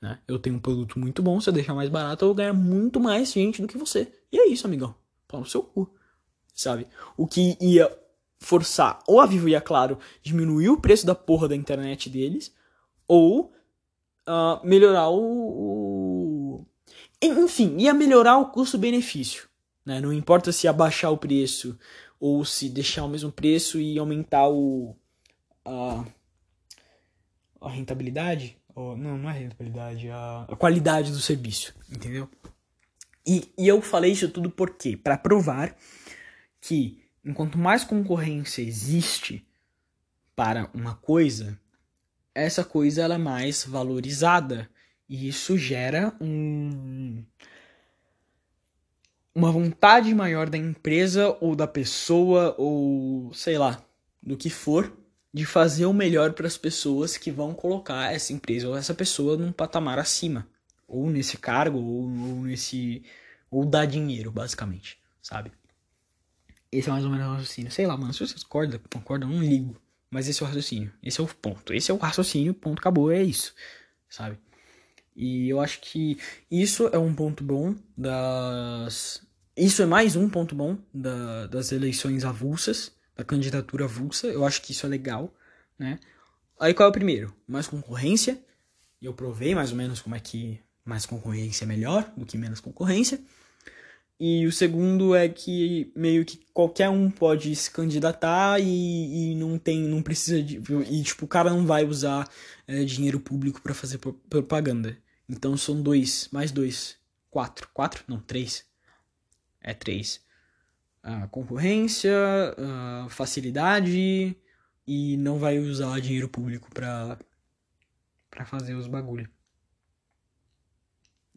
Né? Eu tenho um produto muito bom, se eu deixar mais barato, eu vou ganhar muito mais gente do que você. E é isso, amigão. Pau no seu cu sabe? O que ia forçar ou a Vivo e a Claro diminuir o preço da porra da internet deles, ou uh, melhorar o, o, Enfim, ia melhorar o custo-benefício. Né? Não importa se abaixar o preço ou se deixar o mesmo preço e aumentar o. a, a rentabilidade. Ou, não, não é rentabilidade, a, a qualidade do serviço, entendeu? E, e eu falei isso tudo por quê? Para provar que enquanto mais concorrência existe para uma coisa, essa coisa ela é mais valorizada e isso gera um uma vontade maior da empresa ou da pessoa ou sei lá, do que for, de fazer o melhor para as pessoas que vão colocar essa empresa ou essa pessoa num patamar acima, ou nesse cargo ou, ou nesse ou dar dinheiro, basicamente, sabe? Esse é mais ou menos o raciocínio. Sei lá, mano, se vocês concordam, concordam, não ligo. Mas esse é o raciocínio. Esse é o ponto. Esse é o raciocínio, ponto, acabou, é isso. Sabe? E eu acho que isso é um ponto bom das isso é mais um ponto bom da, das eleições avulsas, da candidatura avulsa. Eu acho que isso é legal, né? Aí qual é o primeiro? Mais concorrência. Eu provei mais ou menos como é que mais concorrência é melhor do que menos concorrência. E o segundo é que meio que qualquer um pode se candidatar e, e não tem, não precisa de. E tipo, o cara não vai usar é, dinheiro público para fazer propaganda. Então são dois, mais dois. Quatro. Quatro? Não, três. É três. Uh, concorrência, facilidade e não vai usar dinheiro público pra, pra fazer os bagulho.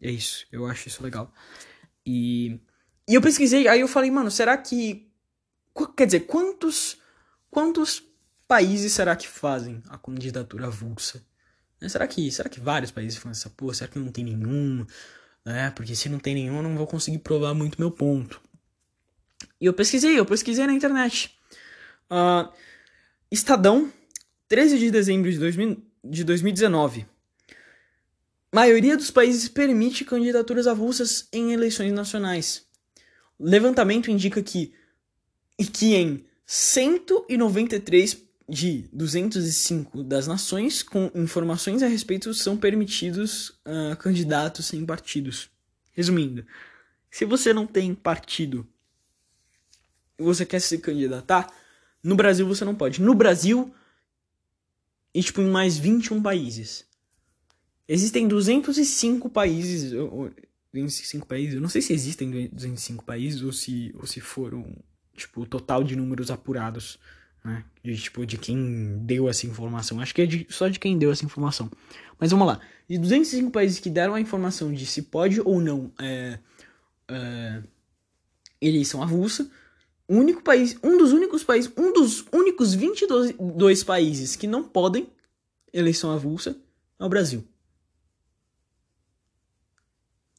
É isso, eu acho isso legal. E e eu pesquisei, aí eu falei, mano, será que. Quer dizer, quantos. Quantos países será que fazem a candidatura avulsa? Né, será que, será que vários países fazem essa porra? Será que não tem nenhum? Né? Porque se não tem nenhum, eu não vou conseguir provar muito meu ponto. E eu pesquisei, eu pesquisei na internet. Uh, Estadão, 13 de dezembro de, 2000, de 2019. Maioria dos países permite candidaturas avulsas em eleições nacionais levantamento indica que, que em 193 de 205 das nações com informações a respeito são permitidos uh, candidatos sem partidos. Resumindo, se você não tem partido e você quer se candidatar, no Brasil você não pode. No Brasil e tipo em mais 21 países. Existem 205 países, 205 países. Eu não sei se existem 205 países ou se, ou se foram, tipo, o total de números apurados, né? De, tipo, de quem deu essa informação. Acho que é de, só de quem deu essa informação. Mas vamos lá. De 205 países que deram a informação de se pode ou não é, é, eleição avulsa, o único país, um dos únicos países, um dos únicos 22 países que não podem eleição avulsa é o Brasil.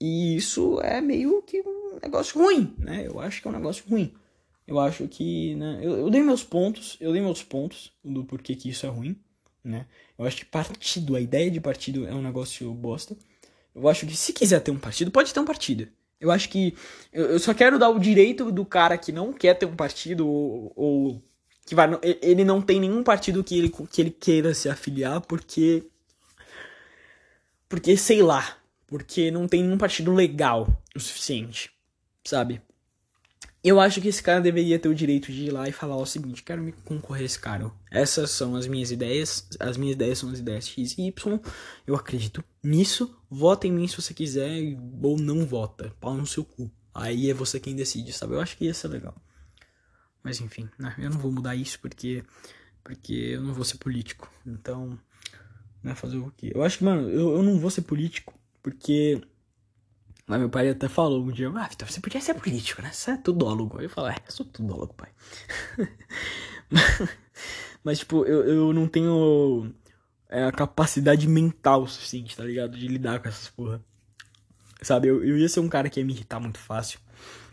E isso é meio que um negócio ruim, né? Eu acho que é um negócio ruim. Eu acho que, né? Eu, eu dei meus pontos, eu dei meus pontos do porquê que isso é ruim, né? Eu acho que partido, a ideia de partido é um negócio bosta. Eu acho que se quiser ter um partido, pode ter um partido. Eu acho que eu, eu só quero dar o direito do cara que não quer ter um partido ou, ou que vai, ele não tem nenhum partido que ele, que ele queira se afiliar porque porque sei lá, porque não tem nenhum partido legal o suficiente, sabe? Eu acho que esse cara deveria ter o direito de ir lá e falar o seguinte: quero me concorrer esse cara. Essas são as minhas ideias. As minhas ideias são as ideias X e Y. Eu acredito nisso. Vota em mim se você quiser ou não vota. Pau no seu cu. Aí é você quem decide, sabe? Eu acho que ia ser legal. Mas enfim, né? eu não vou mudar isso porque porque eu não vou ser político. Então, né, fazer o quê? Eu acho que, mano, eu, eu não vou ser político porque. Mas meu pai até falou um dia, ah, Vitor, você podia ser político, né? Você é tudólogo. Eu falei, é, eu sou tudólogo, pai. Mas, tipo, eu, eu não tenho é, a capacidade mental suficiente, tá ligado? De lidar com essas porra. Sabe, eu, eu ia ser um cara que ia me irritar muito fácil.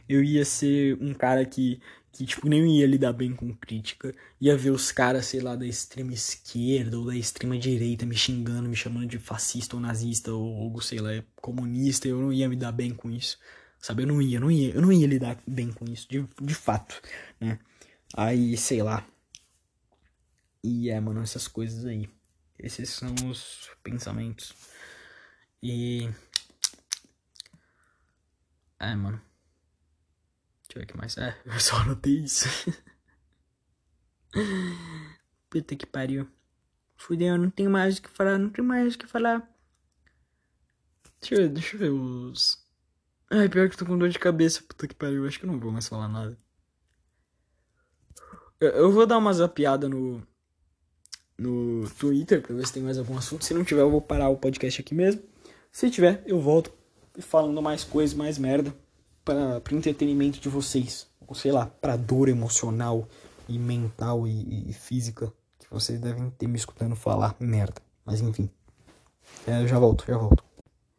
Eu ia ser um cara que que, tipo, nem ia lidar bem com crítica. Ia ver os caras, sei lá, da extrema esquerda ou da extrema direita me xingando, me chamando de fascista ou nazista ou, sei lá, comunista. Eu não ia me dar bem com isso. Sabe? Eu não ia, não ia, eu não ia lidar bem com isso, de, de fato, né? Aí, sei lá. E é, mano, essas coisas aí. Esses são os pensamentos. E. É, mano. Deixa eu ver o que mais. É, eu só anotei isso. Puta que pariu. Fudeu, não tenho mais o que falar, não tenho mais o que falar. Deixa eu ver, deixa eu ver os. Ai, pior que eu tô com dor de cabeça, puta que pariu. Acho que eu não vou mais falar nada. Eu, eu vou dar uma zapiada no. No Twitter pra ver se tem mais algum assunto. Se não tiver, eu vou parar o podcast aqui mesmo. Se tiver, eu volto falando mais coisas, mais merda para o entretenimento de vocês, ou sei lá, para dor emocional e mental e, e, física que vocês devem ter me escutando falar merda. Mas enfim, é, eu já volto, já volto.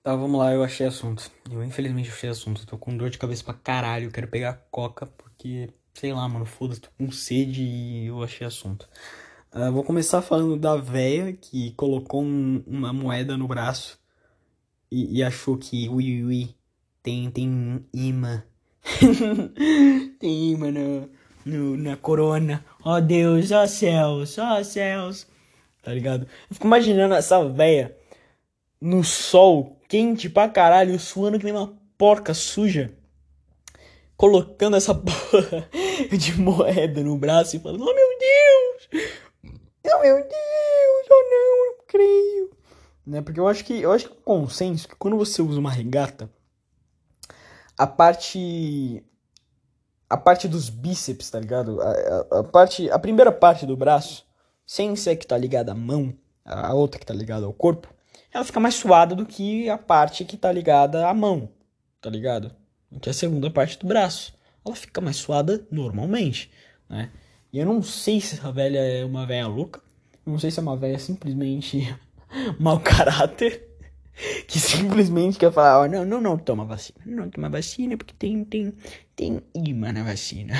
Tá, vamos lá, eu achei assunto. Eu infelizmente achei assunto. Tô com dor de cabeça pra caralho. Eu quero pegar coca porque, sei lá, mano, foda-se, tô com sede e eu achei assunto. Uh, vou começar falando da véia que colocou um, uma moeda no braço e, e achou que ui, ui, tem, tem imã. tem uma no, no, na corona. Ó oh, Deus, ó oh, céus, ó oh, céus. Tá ligado? Eu fico imaginando essa véia no sol, quente pra caralho, suando que nem uma porca suja. Colocando essa porra de moeda no braço e falando: Oh meu Deus! Oh meu Deus! Oh não, eu não creio. Né? Porque eu acho que eu acho que o consenso que quando você usa uma regata, a parte a parte dos bíceps, tá ligado? A, a, a, parte, a primeira parte do braço, sem ser que tá ligada à mão, a outra que tá ligada ao corpo, ela fica mais suada do que a parte que tá ligada à mão, tá ligado? Que é a segunda parte do braço. Ela fica mais suada normalmente, né? E eu não sei se essa velha é uma velha louca, eu não sei se é uma velha simplesmente mau caráter, que simplesmente quer falar, oh, não, não, não toma vacina. Não toma vacina porque tem, tem, tem imã na vacina.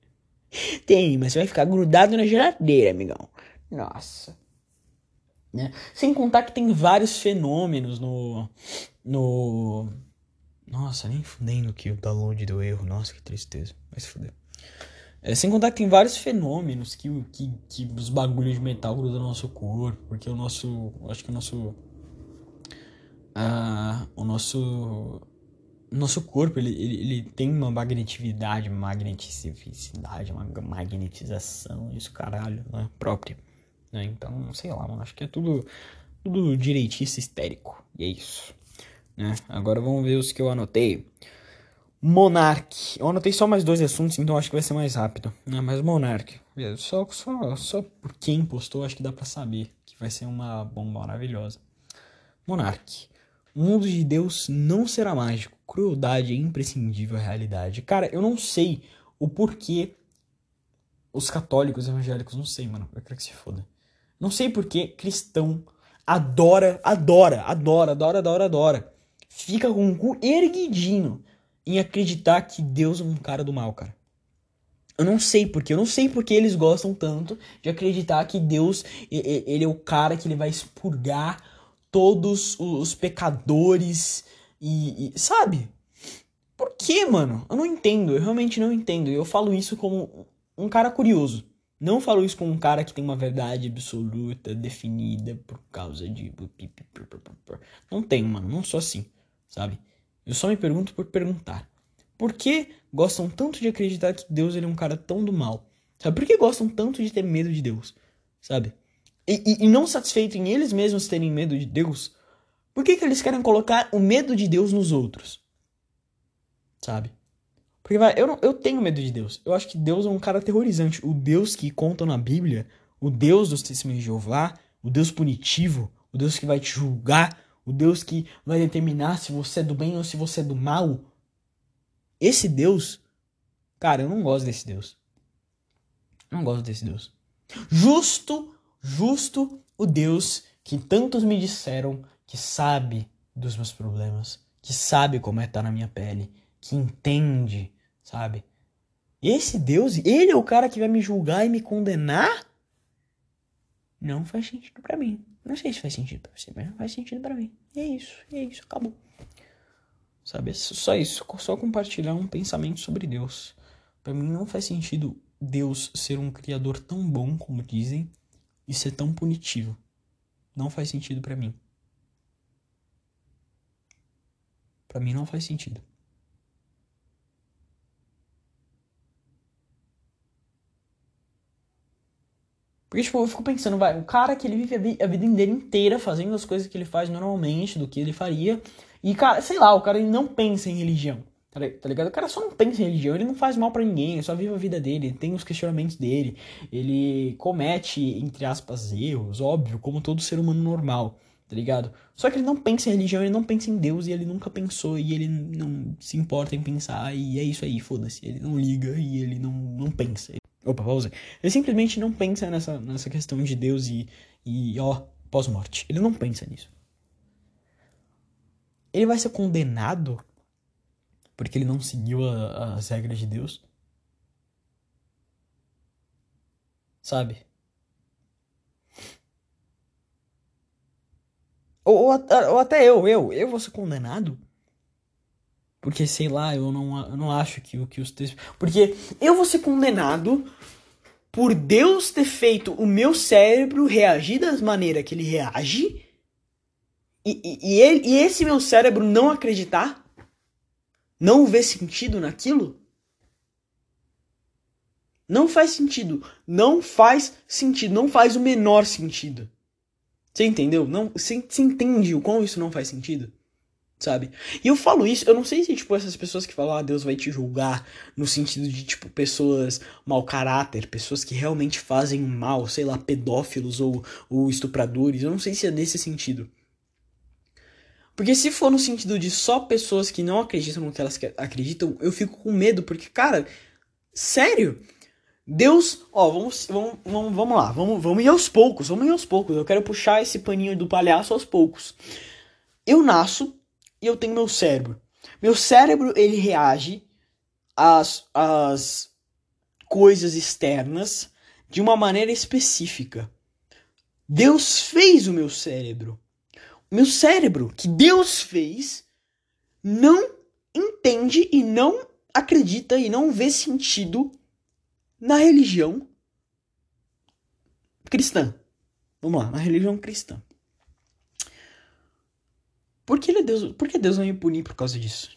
tem imã, você vai ficar grudado na geladeira, amigão. Nossa. Né? Sem contar que tem vários fenômenos no. No. Nossa, nem fudendo que o download do erro. Nossa, que tristeza. Vai se fuder. É, sem contar que tem vários fenômenos que, que, que os bagulhos de metal grudam no nosso corpo. Porque o nosso. Acho que o nosso uh, o nosso nosso corpo ele, ele, ele, tem uma magnetividade, magneticidade, uma magnetização, isso caralho, né, própria. Né? Então, sei lá, mano, acho que é tudo, tudo direitista histérico. E é isso. Né? Agora vamos ver os que eu anotei. Monark. Eu anotei só mais dois assuntos, então acho que vai ser mais rápido. Né? Mas Monark. Só, só, só por quem postou, acho que dá pra saber que vai ser uma bomba maravilhosa. Monark. O mundo de Deus não será mágico. Crueldade é imprescindível à realidade. Cara, eu não sei o porquê os católicos evangélicos, não sei, mano. Eu quero que se foda. Não sei porquê cristão adora, adora, adora, adora, adora, adora. Fica com o cu erguidinho em acreditar que Deus é um cara do mal, cara. Eu não sei porque, eu não sei porque eles gostam tanto de acreditar que Deus, ele é o cara que ele vai expurgar todos os pecadores e, e, sabe? Por que, mano? Eu não entendo, eu realmente não entendo. Eu falo isso como um cara curioso. Não falo isso como um cara que tem uma verdade absoluta, definida por causa de. Não tem, mano. Não sou assim, sabe? Eu só me pergunto por perguntar. Por que gostam tanto de acreditar que Deus ele é um cara tão do mal? Sabe? Por que gostam tanto de ter medo de Deus? Sabe? E, e, não satisfeito em eles mesmos terem medo de Deus, por que, que eles querem colocar o medo de Deus nos outros? Sabe? Porque vai, eu, não, eu tenho medo de Deus. Eu acho que Deus é um cara aterrorizante. O Deus que conta na Bíblia, o Deus dos testemunhos de Jeová, o Deus punitivo, o Deus que vai te julgar, o Deus que vai determinar se você é do bem ou se você é do mal. Esse Deus, cara, eu não gosto desse Deus. Eu não gosto desse Deus. Justo justo o Deus que tantos me disseram que sabe dos meus problemas, que sabe como é estar na minha pele, que entende, sabe? Esse Deus, ele é o cara que vai me julgar e me condenar? Não faz sentido para mim. Não sei se faz sentido pra você, mas não faz sentido para mim. E é isso, é isso, acabou. Sabe? Só isso, só compartilhar um pensamento sobre Deus. Para mim não faz sentido Deus ser um criador tão bom como dizem e ser tão punitivo. Não faz sentido para mim. Para mim não faz sentido. Porque, tipo, eu fico pensando, vai, o cara que ele vive a, vi a vida dele inteira fazendo as coisas que ele faz normalmente, do que ele faria, e, cara, sei lá, o cara ele não pensa em religião. Tá, tá ligado? O cara só não pensa em religião, ele não faz mal para ninguém, ele só vive a vida dele, tem os questionamentos dele, ele comete, entre aspas, erros, óbvio, como todo ser humano normal, tá ligado? Só que ele não pensa em religião, ele não pensa em Deus e ele nunca pensou e ele não se importa em pensar e é isso aí, foda-se. Ele não liga e ele não, não pensa. Opa, pausa. Ele simplesmente não pensa nessa, nessa questão de Deus e, e ó, pós-morte. Ele não pensa nisso. Ele vai ser condenado porque ele não seguiu a, as regras de Deus. Sabe? Ou, ou, ou, até eu, eu, eu vou ser condenado Porque, sei lá, eu não, eu não acho que, que os textos. Porque eu vou ser condenado por Deus ter feito o meu cérebro reagir da maneira que ele reage. E, e, e, ele, e esse meu cérebro não acreditar? Não ver sentido naquilo? Não faz sentido. Não faz sentido. Não faz o menor sentido. Você entendeu? Não, você, você entende o quão isso não faz sentido? Sabe? E eu falo isso, eu não sei se, tipo, essas pessoas que falam, ah, Deus vai te julgar, no sentido de, tipo, pessoas mau caráter, pessoas que realmente fazem mal, sei lá, pedófilos ou, ou estupradores, eu não sei se é nesse sentido. Porque se for no sentido de só pessoas que não acreditam no que elas acreditam, eu fico com medo, porque, cara, sério? Deus, ó, vamos, vamos, vamos, vamos lá, vamos, vamos ir aos poucos, vamos ir aos poucos. Eu quero puxar esse paninho do palhaço aos poucos. Eu nasço e eu tenho meu cérebro. Meu cérebro, ele reage às, às coisas externas de uma maneira específica. Deus fez o meu cérebro. Meu cérebro, que Deus fez, não entende e não acredita e não vê sentido na religião cristã. Vamos lá, na religião cristã. Por que, ele é Deus, por que Deus vai me punir por causa disso?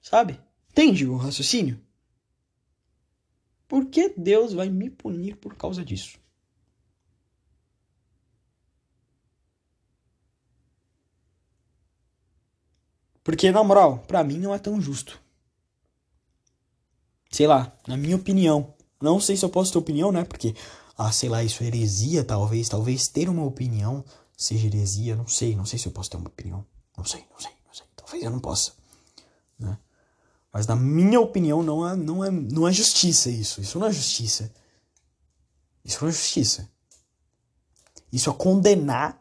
Sabe? Entende o raciocínio? Por que Deus vai me punir por causa disso? Porque, na moral, pra mim não é tão justo sei lá, na minha opinião. Não sei se eu posso ter opinião, né? Porque, ah, sei lá, isso é heresia, talvez. Talvez ter uma opinião seja heresia. Não sei, não sei se eu posso ter uma opinião. Não sei, não sei, não sei. Talvez eu não possa, né? Mas na minha opinião não é, não é, não é justiça isso. Isso não é justiça. Isso não é justiça. Isso é condenar,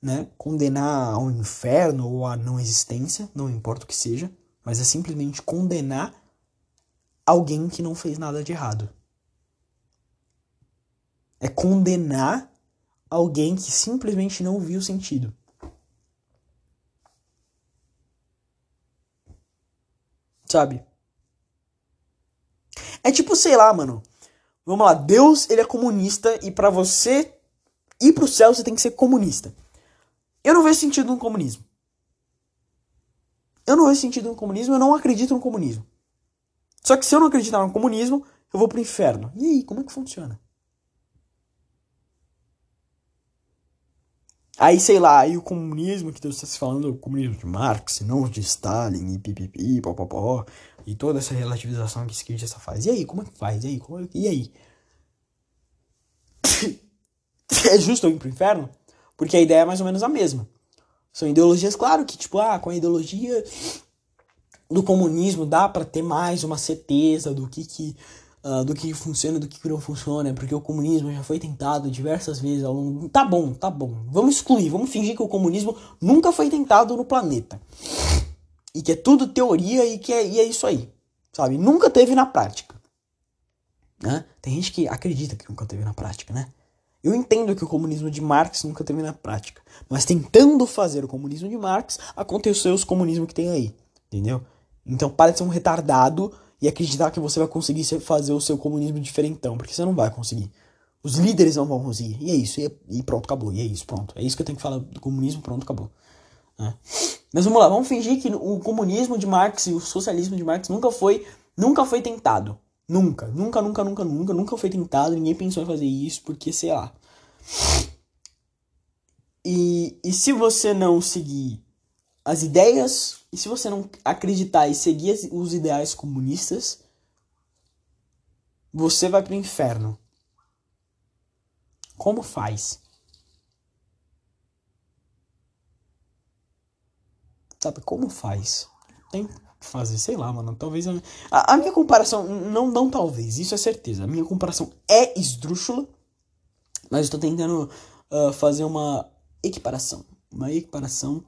né? Condenar ao inferno ou à não existência, não importa o que seja, mas é simplesmente condenar alguém que não fez nada de errado. É condenar alguém que simplesmente não viu sentido. Sabe? É tipo, sei lá, mano. Vamos lá, Deus, ele é comunista e para você ir pro céu você tem que ser comunista. Eu não vejo sentido no comunismo. Eu não vejo sentido no comunismo, eu não acredito no comunismo. Só que se eu não acreditar no comunismo, eu vou pro inferno. E aí, como é que funciona? Aí, sei lá, aí o comunismo que Deus está se falando, o comunismo de Marx, não de Stalin, e pipipi, popopó, e toda essa relativização que a esquerdista faz. E aí, como é que faz? E aí? Como é... E aí? é justo eu ir pro inferno? Porque a ideia é mais ou menos a mesma. São ideologias, claro que, tipo, ah, com a ideologia do comunismo dá para ter mais uma certeza do que que uh, do que funciona do que não funciona, porque o comunismo já foi tentado diversas vezes ao longo. Tá bom, tá bom. Vamos excluir, vamos fingir que o comunismo nunca foi tentado no planeta. E que é tudo teoria e que é, e é isso aí. Sabe? Nunca teve na prática. Né? Tem gente que acredita que nunca teve na prática, né? Eu entendo que o comunismo de Marx nunca teve na prática, mas tentando fazer o comunismo de Marx, aconteceu os comunismos que tem aí, entendeu? Então para de ser um retardado e acreditar que você vai conseguir fazer o seu comunismo diferentão, porque você não vai conseguir. Os líderes não vão conseguir. E é isso, e, pronto, acabou. E é isso, pronto. É isso que eu tenho que falar do comunismo, pronto, acabou. É. Mas vamos lá, vamos fingir que o comunismo de Marx e o socialismo de Marx nunca foi, nunca foi tentado. Nunca, nunca, nunca, nunca, nunca, nunca foi tentado. Ninguém pensou em fazer isso, porque sei lá. E, e se você não seguir as ideias, e se você não acreditar e seguir os ideais comunistas, você vai pro inferno. Como faz? Sabe, como faz? Tem que fazer, sei lá, mano. Talvez. A, a, a minha comparação. Não, não, talvez, isso é certeza. A minha comparação é esdrúxula. Mas tô tentando uh, fazer uma equiparação. Uma equiparação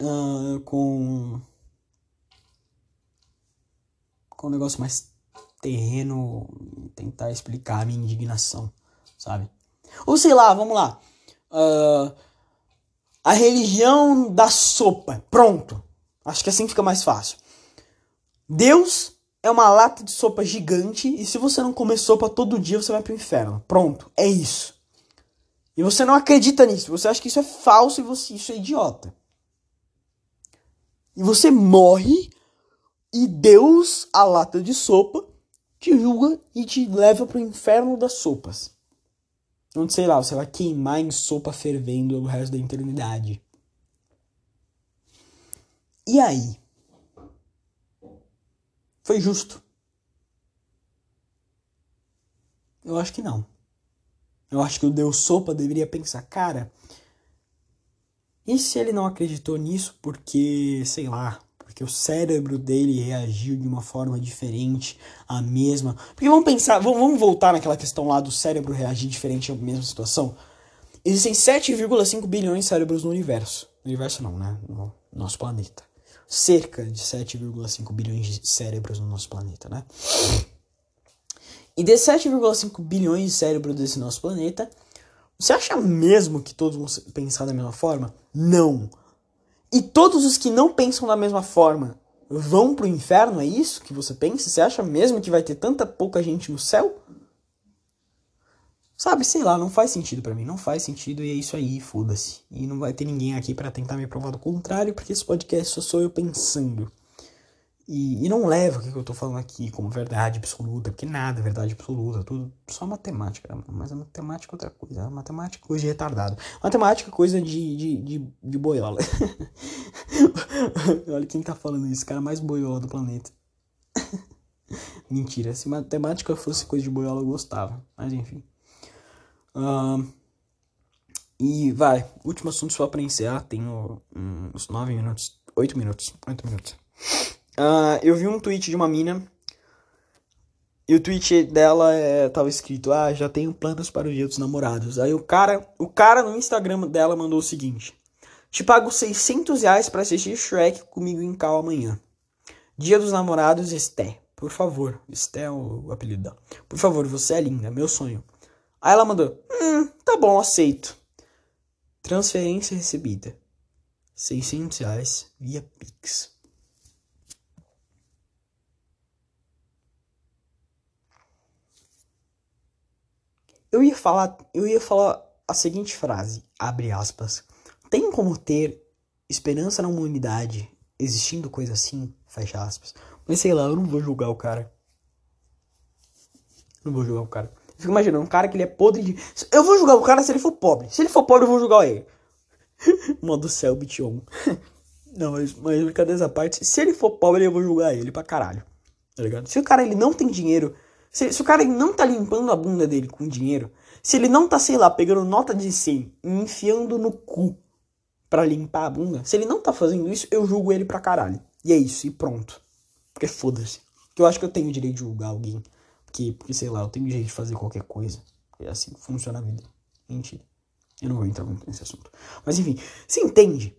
uh, com com um negócio mais terreno, tentar explicar a minha indignação, sabe? Ou sei lá, vamos lá. Uh, a religião da sopa. Pronto. Acho que assim fica mais fácil. Deus é uma lata de sopa gigante e se você não comer sopa todo dia, você vai pro inferno. Pronto, é isso. E você não acredita nisso, você acha que isso é falso e você, isso é idiota. E você morre e Deus, a lata de sopa, te julga e te leva pro inferno das sopas. Onde, sei lá, você vai queimar em sopa fervendo o resto da eternidade. E aí? Foi justo? Eu acho que não. Eu acho que o Deus Sopa deveria pensar, cara, e se ele não acreditou nisso porque, sei lá, porque o cérebro dele reagiu de uma forma diferente à mesma. Porque vamos pensar, vamos voltar naquela questão lá do cérebro reagir diferente à mesma situação. Existem 7,5 bilhões de cérebros no universo. No universo não, né? No nosso planeta. Cerca de 7,5 bilhões de cérebros no nosso planeta, né? E desses 7,5 bilhões de cérebros desse nosso planeta, você acha mesmo que todos vão pensar da mesma forma? Não. E todos os que não pensam da mesma forma vão pro inferno? É isso que você pensa? Você acha mesmo que vai ter tanta pouca gente no céu? Sabe, sei lá, não faz sentido para mim, não faz sentido e é isso aí, foda-se. E não vai ter ninguém aqui para tentar me provar do contrário, porque esse podcast só sou eu pensando. E, e não leva o que eu tô falando aqui como verdade absoluta, porque nada é verdade absoluta, tudo só matemática. Mas a matemática é outra coisa. A matemática é coisa de retardado. Matemática é coisa de, de, de, de boiola. Olha quem tá falando isso, cara mais boiola do planeta. Mentira, se matemática fosse coisa de boiola eu gostava. Mas enfim. Uh, e vai, último assunto só pra encerrar. Tenho uns 9 minutos, 8 minutos, 8 minutos. Uh, eu vi um tweet de uma mina. E o tweet dela é, tava escrito: Ah, já tenho planos para o dia dos namorados. Aí o cara, o cara no Instagram dela mandou o seguinte: Te pago 600 reais pra assistir Shrek comigo em Cal amanhã. Dia dos namorados, Esté. Por favor. Esté é o apelido dela. Por favor, você é linda, meu sonho. Aí ela mandou: Hum, tá bom, aceito. Transferência recebida: 600 reais via Pix. Eu ia falar, eu ia falar a seguinte frase, abre aspas. Tem como ter esperança na humanidade existindo coisa assim, fecha aspas. Mas sei lá, eu não vou julgar o cara. Não vou julgar o cara. Fico imaginando um cara que ele é podre de. Eu vou julgar o cara se ele for pobre. Se ele for pobre, eu vou julgar ele. Modo céu, bition. não, mas, mas brincadeira à parte. Se ele for pobre, eu vou julgar ele pra caralho. Tá ligado? Se o cara ele não tem dinheiro se, se o cara não tá limpando a bunda dele com dinheiro, se ele não tá, sei lá, pegando nota de 100 e enfiando no cu para limpar a bunda, se ele não tá fazendo isso, eu julgo ele pra caralho. E é isso, e pronto. Porque foda-se. Porque eu acho que eu tenho o direito de julgar alguém. Porque, porque, sei lá, eu tenho o direito de fazer qualquer coisa. É assim que funciona a vida. Mentira. Eu não vou entrar muito nesse assunto. Mas enfim, você entende?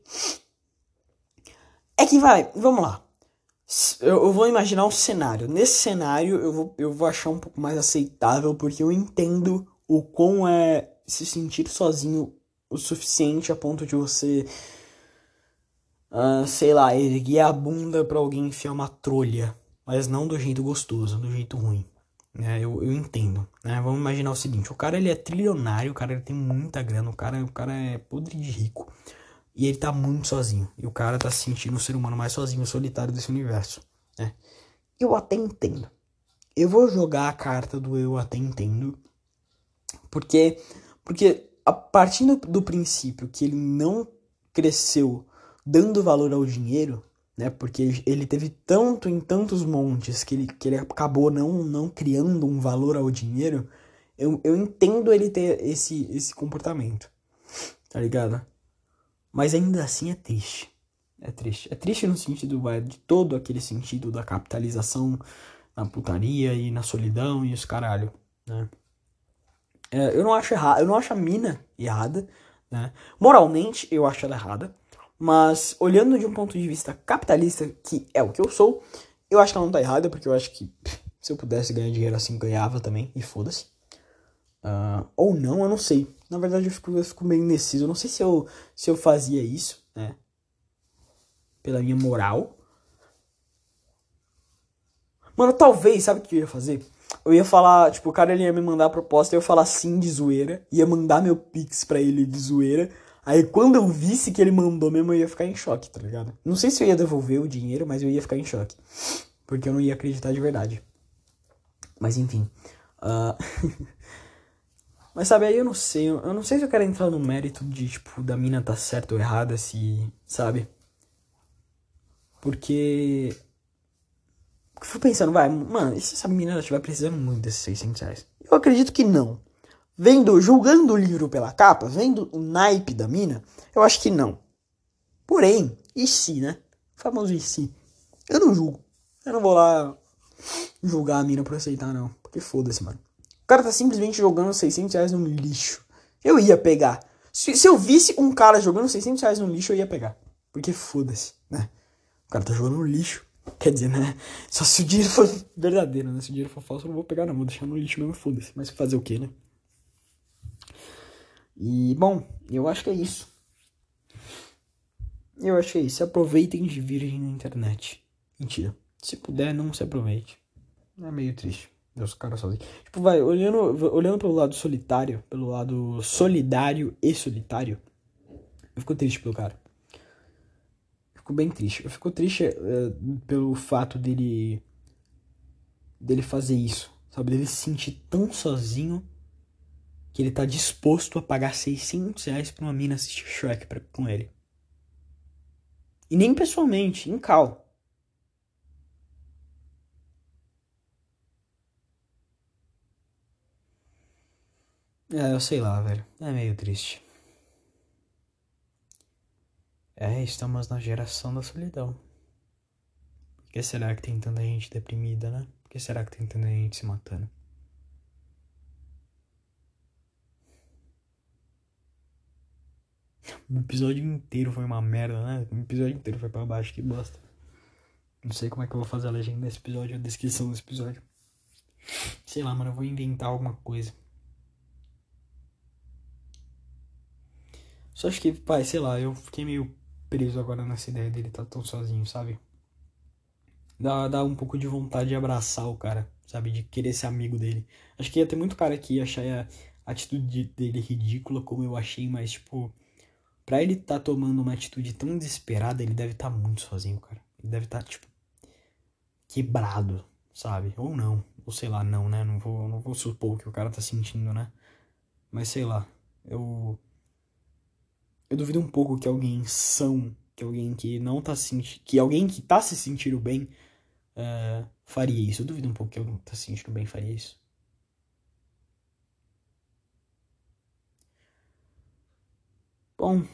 É que vai, vamos lá eu, eu, vou imaginar um cenário. Nesse cenário eu vou, eu vou achar um pouco mais aceitável porque eu entendo o quão é se sentir sozinho o suficiente a ponto de você, uh, sei lá, erguer a bunda para alguém enfiar uma trolha, mas não do jeito gostoso, do jeito ruim. Né? Eu, eu entendo. Né? Vamos imaginar o seguinte: o cara ele é trilionário, o cara ele tem muita grana, o cara, o cara é podre de rico. E ele tá muito sozinho. E o cara tá se sentindo o ser humano mais sozinho, solitário desse universo. Né? Eu até entendo. Eu vou jogar a carta do eu até entendo. Porque, porque a partir do, do princípio que ele não cresceu dando valor ao dinheiro, né? Porque ele teve tanto em tantos montes que ele, que ele acabou não, não criando um valor ao dinheiro. Eu, eu entendo ele ter esse, esse comportamento. Tá ligado? Mas ainda assim é triste. É triste. É triste no sentido de todo aquele sentido da capitalização na putaria e na solidão e os caralho, né? É, eu não acho errado, eu não acho a mina errada, né? Moralmente eu acho ela errada, mas olhando de um ponto de vista capitalista, que é o que eu sou, eu acho que ela não tá errada, porque eu acho que se eu pudesse ganhar dinheiro assim, ganhava também, e foda-se. Uh, ou não, eu não sei. Na verdade, eu fico, eu fico meio indeciso. Eu não sei se eu, se eu fazia isso, né? Pela minha moral. Mano, talvez, sabe o que eu ia fazer? Eu ia falar, tipo, o cara ele ia me mandar a proposta, eu ia falar sim de zoeira, ia mandar meu pix pra ele de zoeira. Aí quando eu visse que ele mandou mesmo, eu ia ficar em choque, tá ligado? Não sei se eu ia devolver o dinheiro, mas eu ia ficar em choque. Porque eu não ia acreditar de verdade. Mas enfim. Uh... mas sabe, aí eu não sei. Eu não sei se eu quero entrar no mérito de, tipo, da mina tá certa ou errada, se. Sabe? Porque fui pensando, vai, mano, e se essa menina estiver precisando muito desses 600 reais? Eu acredito que não. Vendo, julgando o livro pela capa, vendo o naipe da mina, eu acho que não. Porém, e se, né? O famoso e se. Eu não julgo. Eu não vou lá julgar a mina por aceitar, não. Porque foda-se, mano. O cara tá simplesmente jogando 600 reais no lixo. Eu ia pegar. Se, se eu visse um cara jogando 600 reais no lixo, eu ia pegar. Porque foda-se, né? O cara tá jogando no lixo. Quer dizer, né? Só se o dinheiro for verdadeiro, né? Se o dinheiro for falso, eu não vou pegar, não. Vou deixar no lixo mesmo, foda-se. Mas fazer o quê, né? E, bom, eu acho que é isso. Eu acho que é isso. Aproveitem de virgem na internet. Mentira. Se puder, não se aproveite. É meio triste. Deus, cara sozinho. Tipo, vai, olhando, olhando pelo lado solitário, pelo lado solidário e solitário, eu fico triste pelo cara fico bem triste. Eu fico triste uh, pelo fato dele dele fazer isso, sabe? Dele se sentir tão sozinho ele tá disposto a pagar 600 reais pra uma mina assistir Shrek pra, com ele. E nem pessoalmente, em cal. É, eu sei lá, velho. É meio triste. É, estamos na geração da solidão. Por que será que tem tanta gente deprimida, né? Por que será que tem tanta gente se matando? O episódio inteiro foi uma merda, né? O episódio inteiro foi pra baixo, que bosta. Não sei como é que eu vou fazer a legenda desse episódio, a descrição desse episódio. Sei lá, mano, eu vou inventar alguma coisa. Só acho que, pai, sei lá, eu fiquei meio preso agora nessa ideia dele estar tá tão sozinho, sabe? Dá, dá um pouco de vontade de abraçar o cara, sabe? De querer ser amigo dele. Acho que ia ter muito cara que ia achar a atitude dele ridícula, como eu achei, mas, tipo, pra ele tá tomando uma atitude tão desesperada, ele deve estar tá muito sozinho, cara. Ele deve estar, tá, tipo, quebrado, sabe? Ou não. Ou sei lá, não, né? Não vou, não vou supor o que o cara tá sentindo, né? Mas sei lá. Eu eu duvido um pouco que alguém são, que alguém que não tá se que alguém que tá se sentindo bem uh, faria isso. Eu duvido um pouco que alguém que tá se sentindo bem faria isso. Bom,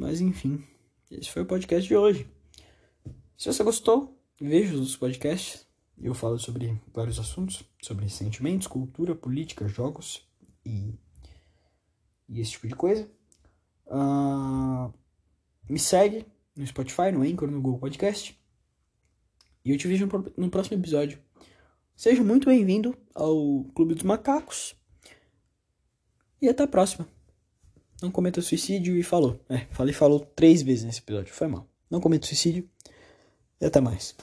mas enfim, esse foi o podcast de hoje. Se você gostou, veja os podcasts. Eu falo sobre vários assuntos, sobre sentimentos, cultura, política, jogos e, e esse tipo de coisa. Uh, me segue no Spotify, no Anchor, no Google Podcast. E eu te vejo no, próximo episódio. Seja muito bem-vindo ao Clube dos Macacos. E até a próxima. Não cometa suicídio e falou. É, falei falou três vezes nesse episódio. Foi mal. Não cometa suicídio. E até mais.